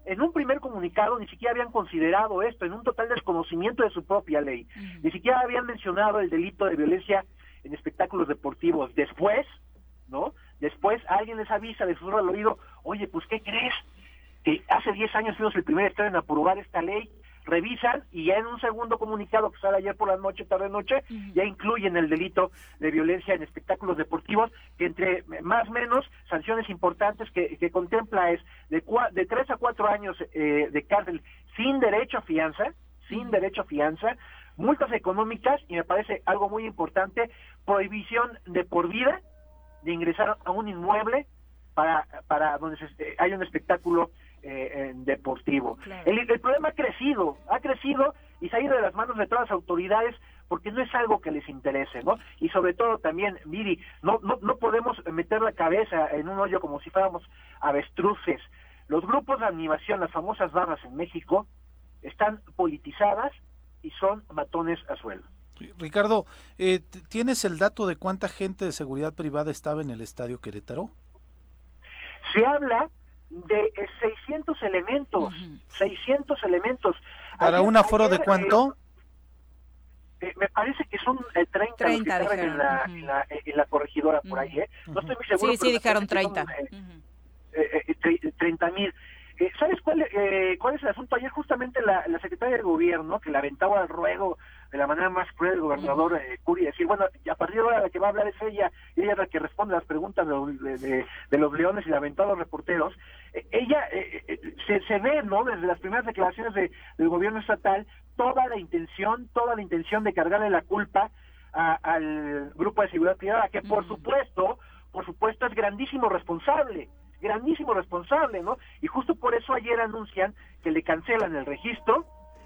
en un primer comunicado ni siquiera habían considerado esto, en un total desconocimiento de su propia ley. Ni siquiera habían mencionado el delito de violencia en espectáculos deportivos. Después, ¿no? Después alguien les avisa, les susurra al oído, oye, pues ¿qué crees? Que hace 10 años fuimos el primer estado en aprobar esta ley revisan y ya en un segundo comunicado que sale ayer por la noche, tarde noche, ya incluyen el delito de violencia en espectáculos deportivos, que entre más o menos sanciones importantes que, que contempla es de, de tres a cuatro años eh, de cárcel sin derecho a fianza, sin derecho a fianza, multas económicas y me parece algo muy importante, prohibición de por vida de ingresar a un inmueble para, para donde se, eh, hay un espectáculo eh, deportivo. El, el, problema ha crecido, ha crecido y se ha ido de las manos de todas las autoridades porque no es algo que les interese, ¿no? Y sobre todo también, Miri, no, no, no podemos meter la cabeza en un hoyo como si fuéramos avestruces. Los grupos de animación, las famosas barras en México, están politizadas y son matones a suelo. Ricardo, eh, ¿tienes el dato de cuánta gente de seguridad privada estaba en el estadio Querétaro? Se habla de 600 elementos, 600 elementos. ¿Para un aforo de cuánto? Eh, me parece que son 30, 30 los que en, la, en, la, en, la, corregidora por ahí, ¿eh? No estoy muy seguro. Sí, sí, dijeron 30. 30 mil. Eh, ¿Sabes cuál, eh, cuál es el asunto? Ayer justamente la, la secretaria de gobierno, que la aventaba al ruego de la manera más cruel el gobernador eh, Curi, decir, bueno, a partir de ahora la que va a hablar es ella, y ella es la que responde las preguntas de, de, de los leones y la aventó a los reporteros, eh, ella eh, se, se ve, ¿no?, desde las primeras declaraciones de, del gobierno estatal, toda la intención, toda la intención de cargarle la culpa a, al grupo de seguridad privada, que por supuesto, por supuesto es grandísimo responsable, grandísimo responsable, ¿no? Y justo por eso ayer anuncian que le cancelan el registro,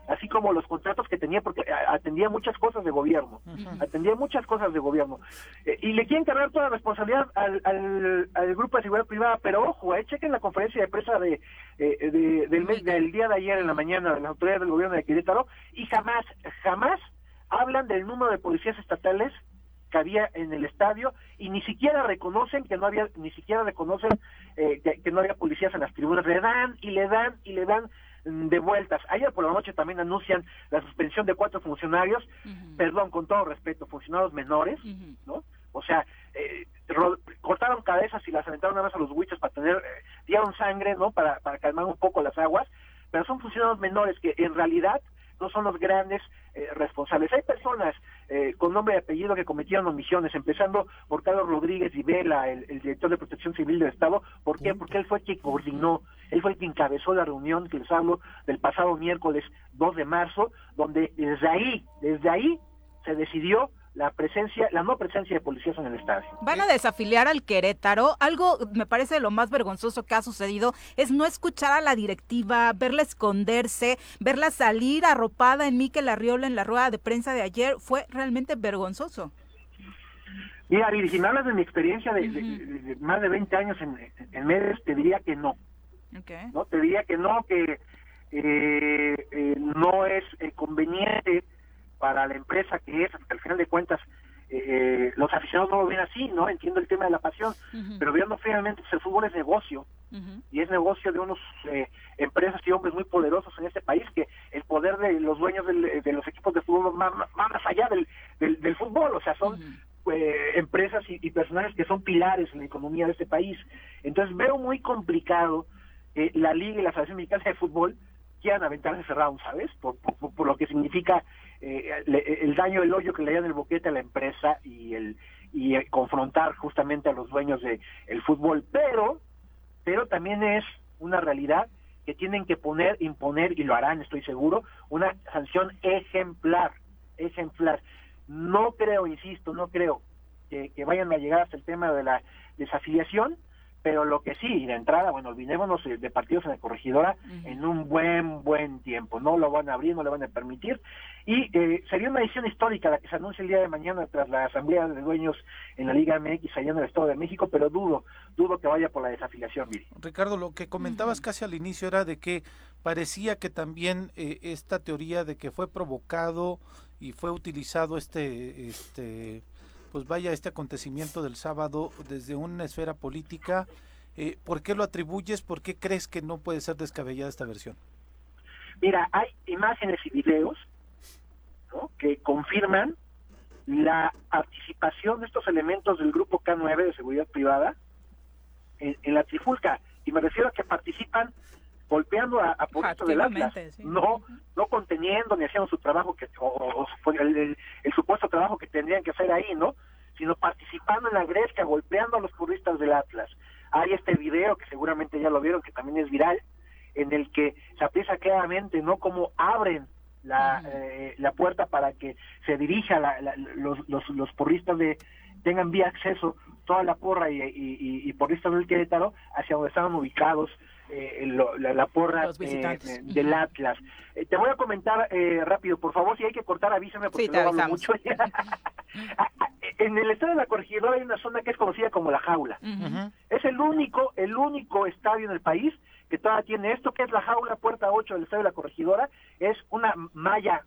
así como los contratos que tenía, porque atendía muchas cosas de gobierno, atendía muchas cosas de gobierno. Eh, y le quieren cargar toda la responsabilidad al, al, al, grupo de seguridad privada, pero ojo, eh, chequen la conferencia de prensa de, eh, de, del, mes, del día de ayer en la mañana de las autoridades del gobierno de Querétaro, y jamás, jamás hablan del número de policías estatales que había en el estadio y ni siquiera reconocen que no había ni siquiera reconocen eh, que, que, no había policías en las tribunas le dan y le dan y le dan de vueltas ayer por la noche también anuncian la suspensión de cuatro funcionarios uh -huh. perdón con todo respeto funcionarios menores uh -huh. no o sea eh, cortaron cabezas y las aventaron nada más a los huichos para tener eh, dieron sangre no para para calmar un poco las aguas pero son funcionarios menores que en realidad no son los grandes eh, responsables. Hay personas eh, con nombre y apellido que cometieron omisiones, empezando por Carlos Rodríguez y Vela, el, el, director de Protección Civil del Estado. ¿Por qué? Porque él fue quien coordinó, él fue quien encabezó la reunión que les hablo del pasado miércoles 2 de marzo, donde desde ahí, desde ahí se decidió la presencia, la no presencia de policías en el estadio. Van a desafiliar al Querétaro. Algo me parece lo más vergonzoso que ha sucedido es no escuchar a la directiva, verla esconderse, verla salir arropada en Miquel Arriola en la rueda de prensa de ayer. Fue realmente vergonzoso. Mira, hablas de mi experiencia de, uh -huh. de, de, de más de 20 años en, en medios, te diría que no. Okay. ¿no? Te diría que no, que eh, eh, no es eh, conveniente para la empresa que es, porque al final de cuentas eh, los aficionados no lo ven así, ¿no? Entiendo el tema de la pasión, uh -huh. pero viendo finalmente pues el fútbol es negocio uh -huh. y es negocio de unos eh, empresas y hombres muy poderosos en este país que el poder de los dueños del, de los equipos de fútbol va más, más allá del, del, del, fútbol, o sea, son uh -huh. eh, empresas y, y, personajes que son pilares en la economía de este país. Entonces veo muy complicado eh, la Liga y la Federación Mexicana de Fútbol quieran aventarse ese round, ¿sabes? Por, por, por lo que significa eh, el daño, el hoyo que le dan el boquete a la empresa y el y confrontar justamente a los dueños del de fútbol, pero pero también es una realidad que tienen que poner, imponer y lo harán, estoy seguro, una sanción ejemplar, ejemplar. No creo, insisto, no creo que vayan a llegar hasta el tema de la desafiliación, pero lo que sí, de entrada, bueno, olvidémonos de partidos en la corregidora uh -huh. en un buen, buen tiempo. No lo van a abrir, no le van a permitir. Y eh, sería una decisión histórica la que se anuncia el día de mañana tras la asamblea de dueños en la Liga MX allá en el Estado de México, pero dudo, dudo que vaya por la desafiliación, Miri. Ricardo, lo que comentabas uh -huh. casi al inicio era de que parecía que también eh, esta teoría de que fue provocado y fue utilizado este, este pues vaya este acontecimiento del sábado desde una esfera política. Eh, ¿Por qué lo atribuyes? ¿Por qué crees que no puede ser descabellada esta versión? Mira, hay imágenes y videos que confirman la participación de estos elementos del grupo K9 de seguridad privada en, en la trifulca. Y me refiero a que participan golpeando a, a del Atlas, sí. no, no conteniendo ni haciendo su trabajo que o, o el, el, el, supuesto trabajo que tendrían que hacer ahí, ¿no? Sino participando en la gresca, golpeando a los puristas del Atlas. Hay este video que seguramente ya lo vieron, que también es viral, en el que se aprecia claramente, ¿no? Cómo abren la, uh -huh. eh, la puerta para que se dirija la, la, los, los, los porristas de tengan vía acceso toda la porra y, y, por esto del Querétaro hacia donde estaban ubicados eh, la, porra eh, del Atlas. Eh, te voy a comentar rápido, por favor, si hay que cortar avísame porque no hablo mucho. en el estado de la Corregidora hay una zona que es conocida como la jaula. Es el único, el único estadio en el país que todavía tiene esto, que es la jaula puerta 8 del estadio de la Corregidora. Es una malla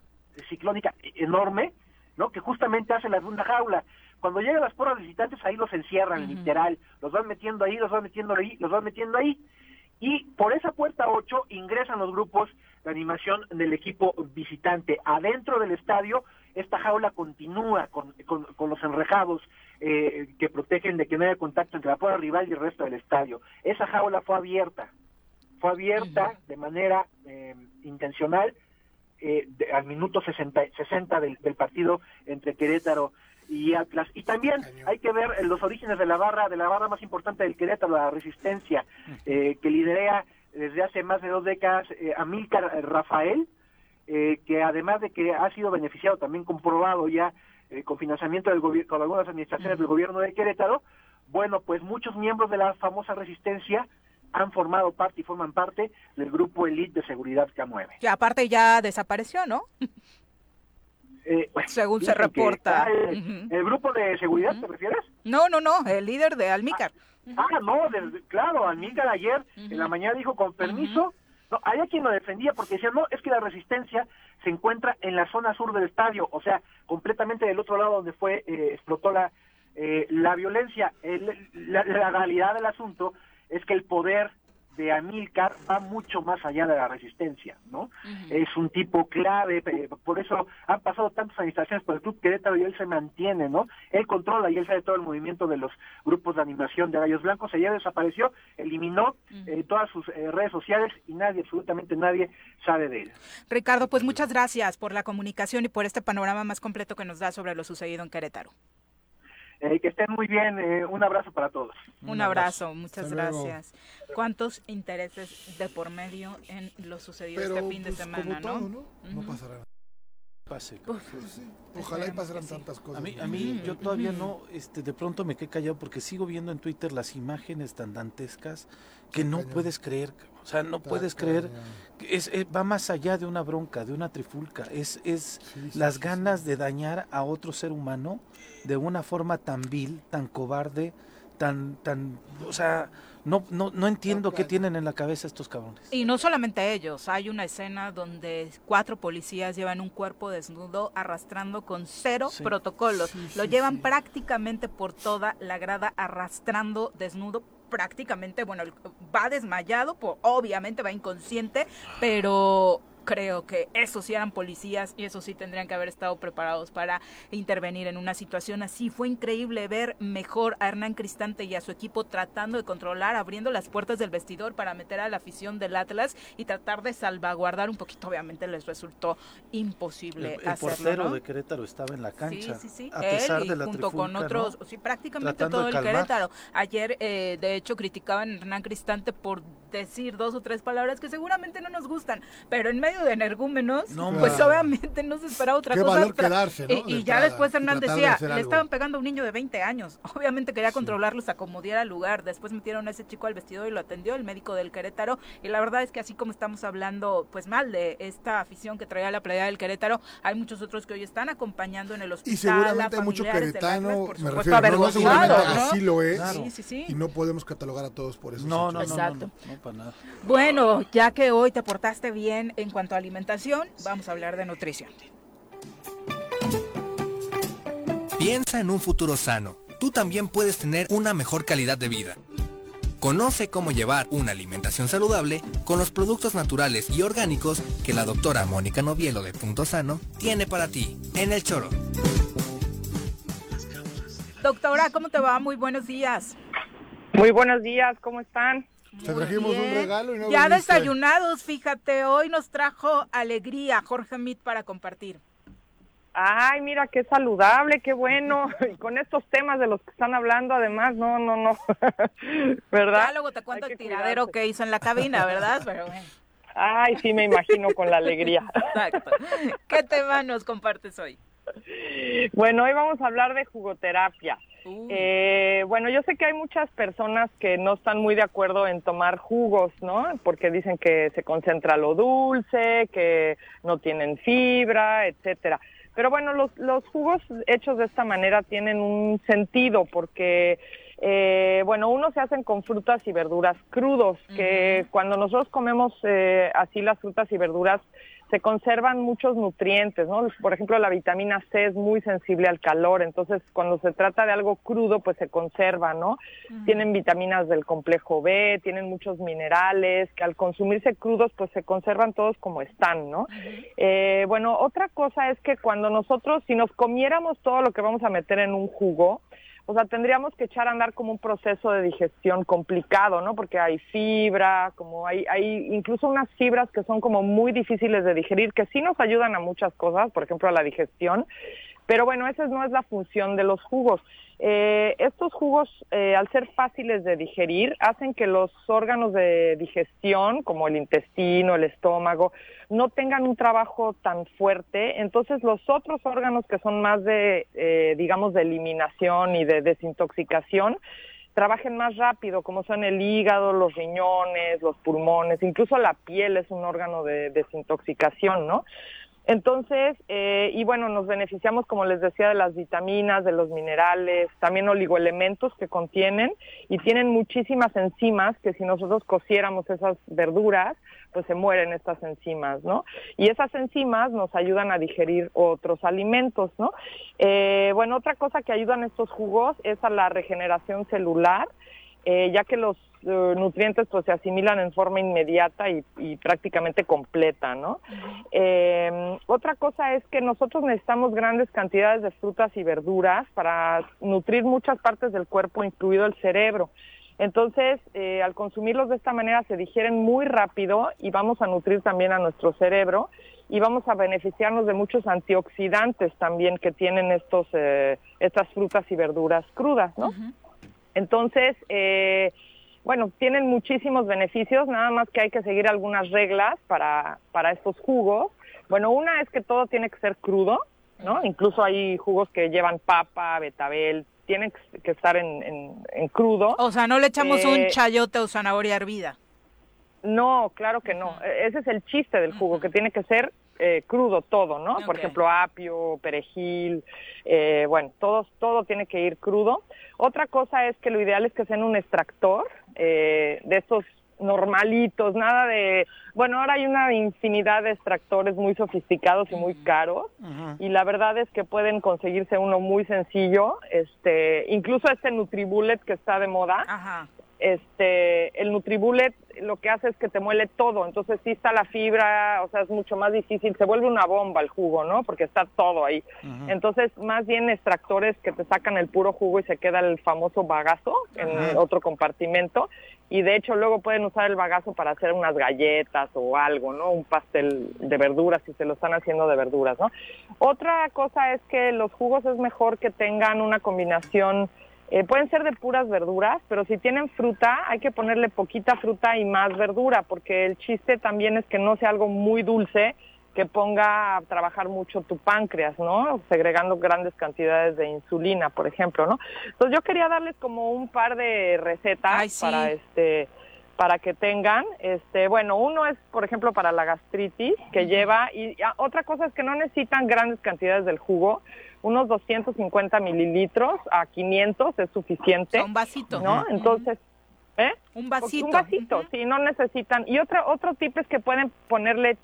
ciclónica enorme, ¿no? Que justamente hace la segunda jaula. Cuando llegan las porras visitantes, ahí los encierran, literal. Los van metiendo ahí, los van metiendo ahí, los van metiendo ahí. Y por esa puerta 8 ingresan los grupos de animación del equipo visitante. Adentro del estadio, esta jaula continúa con, con, los enrejados eh, que protegen de que no haya contacto entre la puerta rival y el resto del estadio. Esa jaula fue abierta, fue abierta de manera eh, intencional eh, al minuto 60, 60 del, del, partido entre Querétaro y Atlas. Y también hay que ver eh, los orígenes de la barra, de la barra más importante del Querétaro, la Resistencia, eh, que lidera desde hace más de dos décadas eh, Amílcar Rafael, eh, que además de que ha sido beneficiado, también comprobado ya con financiamiento del gobierno, con algunas administraciones del gobierno de Querétaro, bueno, pues muchos miembros de la famosa Resistencia han formado parte y forman parte del grupo Elite de Seguridad K9. Que aparte ya desapareció, ¿no? Eh, Según se reporta. El, grupo de seguridad, ¿te refieres? No, no, no, el líder de Almícar. Ah, no, claro, Almícar ayer en la mañana dijo con permiso. No, había quien lo defendía porque decía, no, es que la resistencia se encuentra en la zona sur del estadio, o sea, completamente del otro lado donde fue, eh, explotó la, eh, la violencia. la, la realidad del asunto es que el poder de Amílcar va mucho más allá de la resistencia, ¿no? Es un tipo clave, por eso han pasado tantas administraciones por el Club Querétaro y él se mantiene, ¿no? Él controla y él sabe todo el movimiento de los grupos de animación de Gallos Blancos, ayer desapareció, eliminó eh, todas sus eh, redes sociales y nadie, absolutamente nadie, sabe de él. Ricardo, pues muchas gracias por la comunicación y por este panorama más completo que nos da sobre lo sucedido en Querétaro. Eh, que estén muy bien. Eh, un abrazo para todos. Un, abrazo, muchas gracias. ¿Cuántos intereses de por medio en lo sucedido este fin de pues, semana, ¿no? ¿no? pasará Pase. Ojalá y pasaran tantas cosas. A mí, a mí yo todavía no, este, de pronto me quedé callado porque sigo viendo en Twitter las imágenes tan dantescas que no puedes creer. O sea, no puedes creer. Es, eh, va más allá de una bronca, de una trifulca. Es, es las ganas de dañar a otro ser humano de una forma tan vil, tan cobarde, tan, tan, o sea, no, no, no entiendo qué tienen en la cabeza estos cabrones. Y no solamente ellos, hay una escena donde cuatro policías llevan un cuerpo desnudo arrastrando con cero protocolos. Lo llevan prácticamente por toda la grada arrastrando desnudo prácticamente, bueno, va desmayado, pues, obviamente va inconsciente, pero creo que esos sí eran policías y esos sí tendrían que haber estado preparados para intervenir en una situación así. Fue increíble ver mejor a Hernán Cristante y a su equipo tratando de controlar, abriendo las puertas del vestidor para meter a la afición del Atlas y tratar de salvaguardar un poquito. Obviamente les resultó imposible el, el portero de Querétaro estaba en la cancha. Sí, sí, sí. A pesar de la junto con otros, sí, prácticamente todo el Querétaro. Ayer, eh, de hecho, criticaban a Hernán Cristante por decir dos o tres palabras que seguramente no nos gustan, pero en medio de energúmenos, pues obviamente no se esperaba otra Qué cosa. Valor quedarse, ¿no? Y, ya después Hernán decía, le estaban pegando a un niño de 20 años. Obviamente quería controlarlos, acomodiera el lugar. Después metieron a ese chico al vestido y lo atendió el médico del Querétaro. Y la verdad es que así como estamos hablando pues mal de esta afición que traía la playa del Querétaro, hay muchos otros que hoy están acompañando en el hospital. Y seguramente hay mucho queretano, me refiero, no, seguramente así lo es. Sí, sí, sí. Y no podemos catalogar a todos por eso. No, no, no, no, no, para nada. Bueno, ya que hoy te portaste bien en cuanto a alimentación, vamos a hablar de nutrición. Piensa en un futuro sano. Tú también puedes tener una mejor calidad de vida. Conoce cómo llevar una alimentación saludable con los productos naturales y orgánicos que la doctora Mónica Novielo de Punto Sano tiene para ti en el choro. Doctora, ¿cómo te va? Muy buenos días. Muy buenos días, ¿cómo están? Te trajimos un regalo y no Ya desayunados, fíjate, hoy nos trajo alegría Jorge Mit para compartir. Ay, mira, qué saludable, qué bueno. Y con estos temas de los que están hablando, además, no, no, no. ¿Verdad? Ya luego te cuento el tiradero que hizo en la cabina, ¿verdad? Pero bueno. Ay, sí, me imagino con la alegría. Exacto. ¿Qué tema nos compartes hoy? Bueno, hoy vamos a hablar de jugoterapia. Eh, bueno, yo sé que hay muchas personas que no están muy de acuerdo en tomar jugos, ¿no? Porque dicen que se concentra lo dulce, que no tienen fibra, etcétera. Pero bueno, los, los jugos hechos de esta manera tienen un sentido porque eh, bueno, unos se hacen con frutas y verduras crudos, que cuando nosotros comemos eh, así las frutas y verduras se conservan muchos nutrientes, ¿no? Por ejemplo, la vitamina C es muy sensible al calor, entonces cuando se trata de algo crudo, pues se conserva, ¿no? Tienen vitaminas del complejo B, tienen muchos minerales, que al consumirse crudos, pues se conservan todos como están, ¿no? Eh, bueno, otra cosa es que cuando nosotros, si nos comiéramos todo lo que vamos a meter en un jugo, o sea, tendríamos que echar a andar como un proceso de digestión complicado, ¿no? Porque hay fibra, como hay, hay incluso unas fibras que son como muy difíciles de digerir, que sí nos ayudan a muchas cosas, por ejemplo, a la digestión, pero bueno, esa no es la función de los jugos. Eh, estos jugos, eh, al ser fáciles de digerir, hacen que los órganos de digestión, como el intestino, el estómago, no tengan un trabajo tan fuerte. Entonces, los otros órganos que son más de, eh, digamos, de eliminación y de desintoxicación, trabajen más rápido, como son el hígado, los riñones, los pulmones, incluso la piel es un órgano de desintoxicación, ¿no? Entonces, eh, y bueno, nos beneficiamos, como les decía, de las vitaminas, de los minerales, también oligoelementos que contienen y tienen muchísimas enzimas que si nosotros cociéramos esas verduras, pues se mueren estas enzimas, ¿no? Y esas enzimas nos ayudan a digerir otros alimentos, ¿no? Eh, bueno, otra cosa que ayudan estos jugos es a la regeneración celular, eh, ya que los eh, nutrientes pues se asimilan en forma inmediata y, prácticamente completa, ¿no? Em, otra cosa es que nosotros necesitamos grandes cantidades de frutas y verduras para nutrir muchas partes del cuerpo, incluido el cerebro. Entonces, eh, al consumirlos de esta manera se digieren muy rápido y vamos a nutrir también a nuestro cerebro y vamos a beneficiarnos de muchos antioxidantes también que tienen estos, eh, estas frutas y verduras crudas, ¿no? Entonces, eh, bueno, tienen muchísimos beneficios, nada más que hay que seguir algunas reglas para, para estos jugos. Bueno, una es que todo tiene que ser crudo, ¿no? Incluso hay jugos que llevan papa, betabel, tienen que estar en, en, crudo. O sea, no le echamos un eh, chayote o zanahoria hervida. No, claro que no. E-, ese es el chiste del jugo, que tiene que ser eh, crudo todo, ¿no? Por ejemplo, apio, perejil, eh, bueno, todo, todo tiene que ir crudo. Otra cosa es que lo ideal es que sea en un extractor eh, de estos normalitos, nada de, bueno, ahora hay una infinidad de extractores muy sofisticados y muy caros y la verdad es que pueden conseguirse uno muy sencillo, este, incluso este Nutribullet que está de moda, este, el Nutribullet lo que hace es que te muele todo, entonces sí está la fibra, o sea, es mucho más difícil, se vuelve una bomba el jugo, ¿no? Porque está todo ahí. Entonces, más bien extractores que te sacan el puro jugo y se queda el famoso bagazo en otro compartimento, y de hecho luego pueden usar el bagazo para hacer unas galletas o algo, ¿no? Un pastel de verduras, si se lo están haciendo de verduras, ¿no? Otra cosa es que los jugos es mejor que tengan una combinación eh, pueden ser de puras verduras, pero si tienen fruta, hay que ponerle poquita fruta y más verdura, porque el chiste también es que no sea algo muy dulce que ponga a trabajar mucho tu páncreas, ¿no? Segregando grandes cantidades de insulina, por ejemplo, ¿no? Entonces yo quería darles como un par de recetas para este para que tengan, este, bueno, uno es, por ejemplo, para la gastritis, que lleva, y otra cosa es que no necesitan grandes cantidades del jugo, unos 250 mililitros a 500 es suficiente. un vasito. ¿No? Entonces, ¿eh? Un vasito. Un vasito, sí, no necesitan. Y otro, otro tip es que pueden ponerle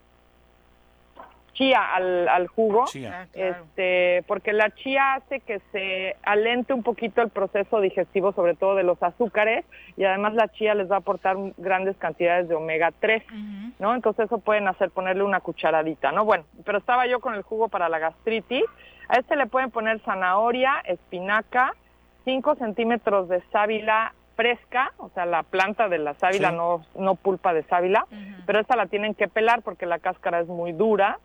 chía al, al jugo, ah, este, porque la chía hace que se alente un poquito el proceso digestivo, sobre todo de los azúcares, y además la chía les va a aportar grandes cantidades de omega 3, ¿no? Entonces eso pueden hacer, ponerle una cucharadita, ¿no? Bueno, pero estaba yo con el jugo para la gastritis, a este le pueden poner zanahoria, espinaca, 5 centímetros de sábila fresca, o sea, la planta de la sábila, no, no pulpa de sábila, pero esta la tienen que pelar porque la cáscara es muy dura,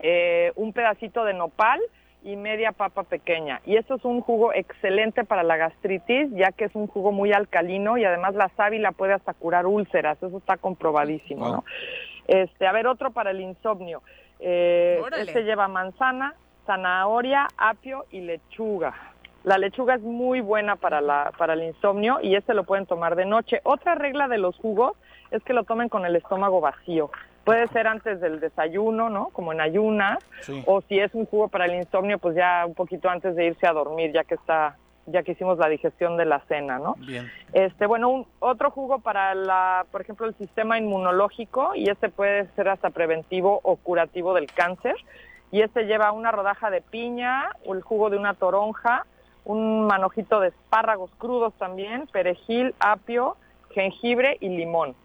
eh, un pedacito de nopal y media papa pequeña. Y esto es un jugo excelente para la gastritis, ya que es un jugo muy alcalino y además la sábila puede hasta curar úlceras, eso está comprobadísimo, ¿no? Este, a ver, otro para el insomnio. Eh, este lleva manzana, zanahoria, apio y lechuga. La lechuga es muy buena para, la, para el insomnio y este lo pueden tomar de noche. Otra regla de los jugos es que lo tomen con el estómago vacío. Puede ser antes del desayuno, ¿no? Como en ayunas. O si es un jugo para el insomnio, pues ya un poquito antes de irse a dormir, ya que está ya que hicimos la digestión de la cena, ¿no? Bien. Este, bueno, un, otro jugo para la, por ejemplo, el sistema inmunológico y este puede ser hasta preventivo o curativo del cáncer. Y este lleva una rodaja de piña, el jugo de una toronja, un manojito de espárragos crudos también, perejil, apio, jengibre y limón.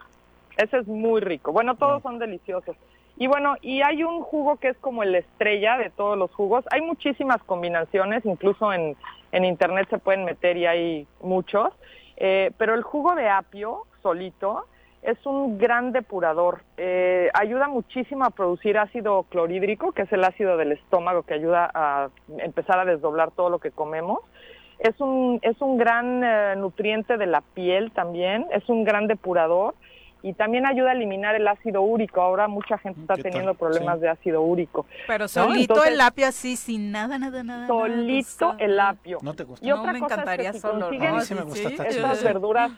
Ese es muy rico. Bueno, todos son deliciosos. Y bueno, y hay un jugo que es como el estrella de todos los jugos. Hay muchísimas combinaciones, incluso en, en internet se pueden meter y hay muchos. Eh, pero el jugo de apio solito es un gran depurador. Eh, ayuda muchísimo a producir ácido clorhídrico, que es el ácido del estómago que ayuda a empezar a desdoblar todo lo que comemos. Es un, es un gran eh, nutriente de la piel también, es un gran depurador y también ayuda a eliminar el ácido úrico. Ahora mucha gente está teniendo problemas de ácido úrico. Pero solito el apio así, sin nada, nada, nada. Solito el apio. ¿No te gusta? Y otra me cosa encantaría es que si solo. A mí sí me gusta esta estas chile. verduras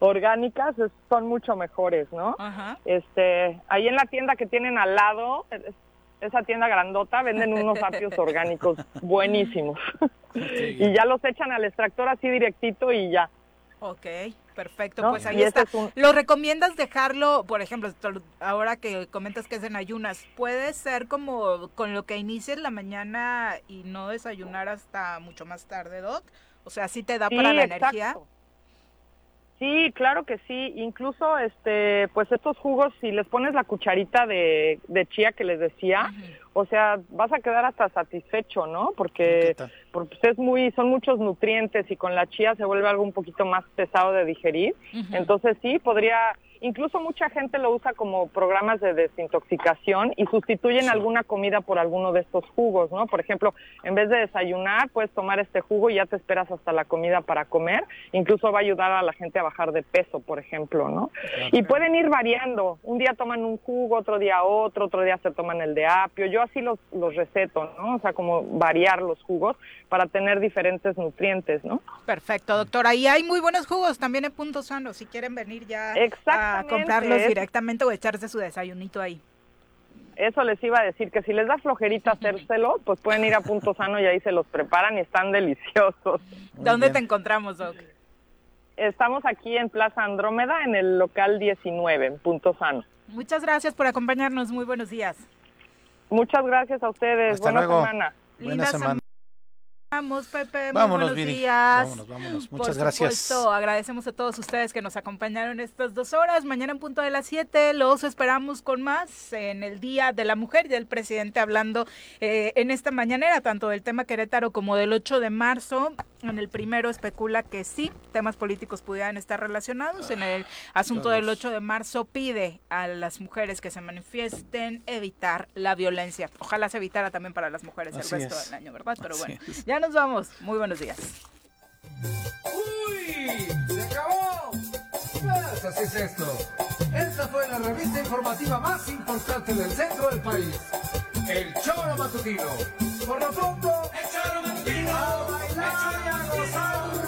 orgánicas son mucho mejores, ¿no? Ajá. Este, ahí en la tienda que tienen al lado, es- esa tienda grandota, venden unos apios orgánicos buenísimos. y ya los echan al extractor así directito y ya. Ok, perfecto. ¿No? Pues ahí está. es un- ¿Lo recomiendas dejarlo, por ejemplo, ahora que comentas que es en ayunas, puede ser como con lo que inicies la mañana y no desayunar hasta mucho más tarde, Doc? O sea, ¿sí te da Sí, para la exacto. energía? Sí, claro que sí. Incluso, este, pues estos jugos, si les pones la cucharita de, de chía que les decía, o sea, vas a quedar hasta satisfecho, ¿no? Porque, porque pues, es muy, son muchos nutrientes y con la chía se vuelve algo un poquito más pesado de digerir. Entonces sí, podría, incluso mucha gente lo usa como programas de desintoxicación y sustituyen alguna comida por alguno de estos jugos, ¿no? Por ejemplo, en vez de desayunar, puedes tomar este jugo y ya te esperas hasta la comida para comer. Incluso va a ayudar a la gente a bajar de peso, por ejemplo, ¿no? Y pueden ir variando. Un día toman un jugo, otro día otro, otro día se toman el de apio. Yo así los, los receto, ¿no? O sea, como variar los jugos para tener diferentes nutrientes, ¿no? Perfecto, doctora. Y hay muy buenos jugos también en Punto Sano, si quieren venir ya a Exactamente. comprarlos directamente o echarse su desayunito ahí. Eso les iba a decir, que si les da flojerita hacérselo, pues pueden ir a Punto Sano y ahí se los preparan y están deliciosos. ¿Dónde te encontramos, Doc? Estamos aquí en Plaza Andrómeda, en el local 19, en Punto Sano. Muchas gracias por acompañarnos. Muy buenos días. Muchas gracias a ustedes. Hasta Buena luego. semana. Buena Linda semana. Vamos, Pepe. Muy Vámonos, buenos Viri. días. Vámonos, vámonos. Por Muchas gracias. supuesto, agradecemos a todos ustedes que nos acompañaron estas dos horas. Mañana en punto de las 7 los esperamos con más en el Día de la Mujer y el presidente hablando eh, en esta mañanera, tanto del tema Querétaro como del 8 de marzo. En el primero especula que sí, temas políticos pudieran estar relacionados. En el asunto del 8 de marzo pide a las mujeres que se manifiesten evitar la violencia. Ojalá se evitara también para las mujeres Así el resto es. del año, ¿verdad? Pero Así bueno, es. ya nos vamos. Muy buenos días. ¡Uy! ¡Se acabó! Pues así es esto. Esta fue la revista informativa más importante del centro del país. El Choro Matutino. Por lo pronto, el Choro Matutino. A bailar y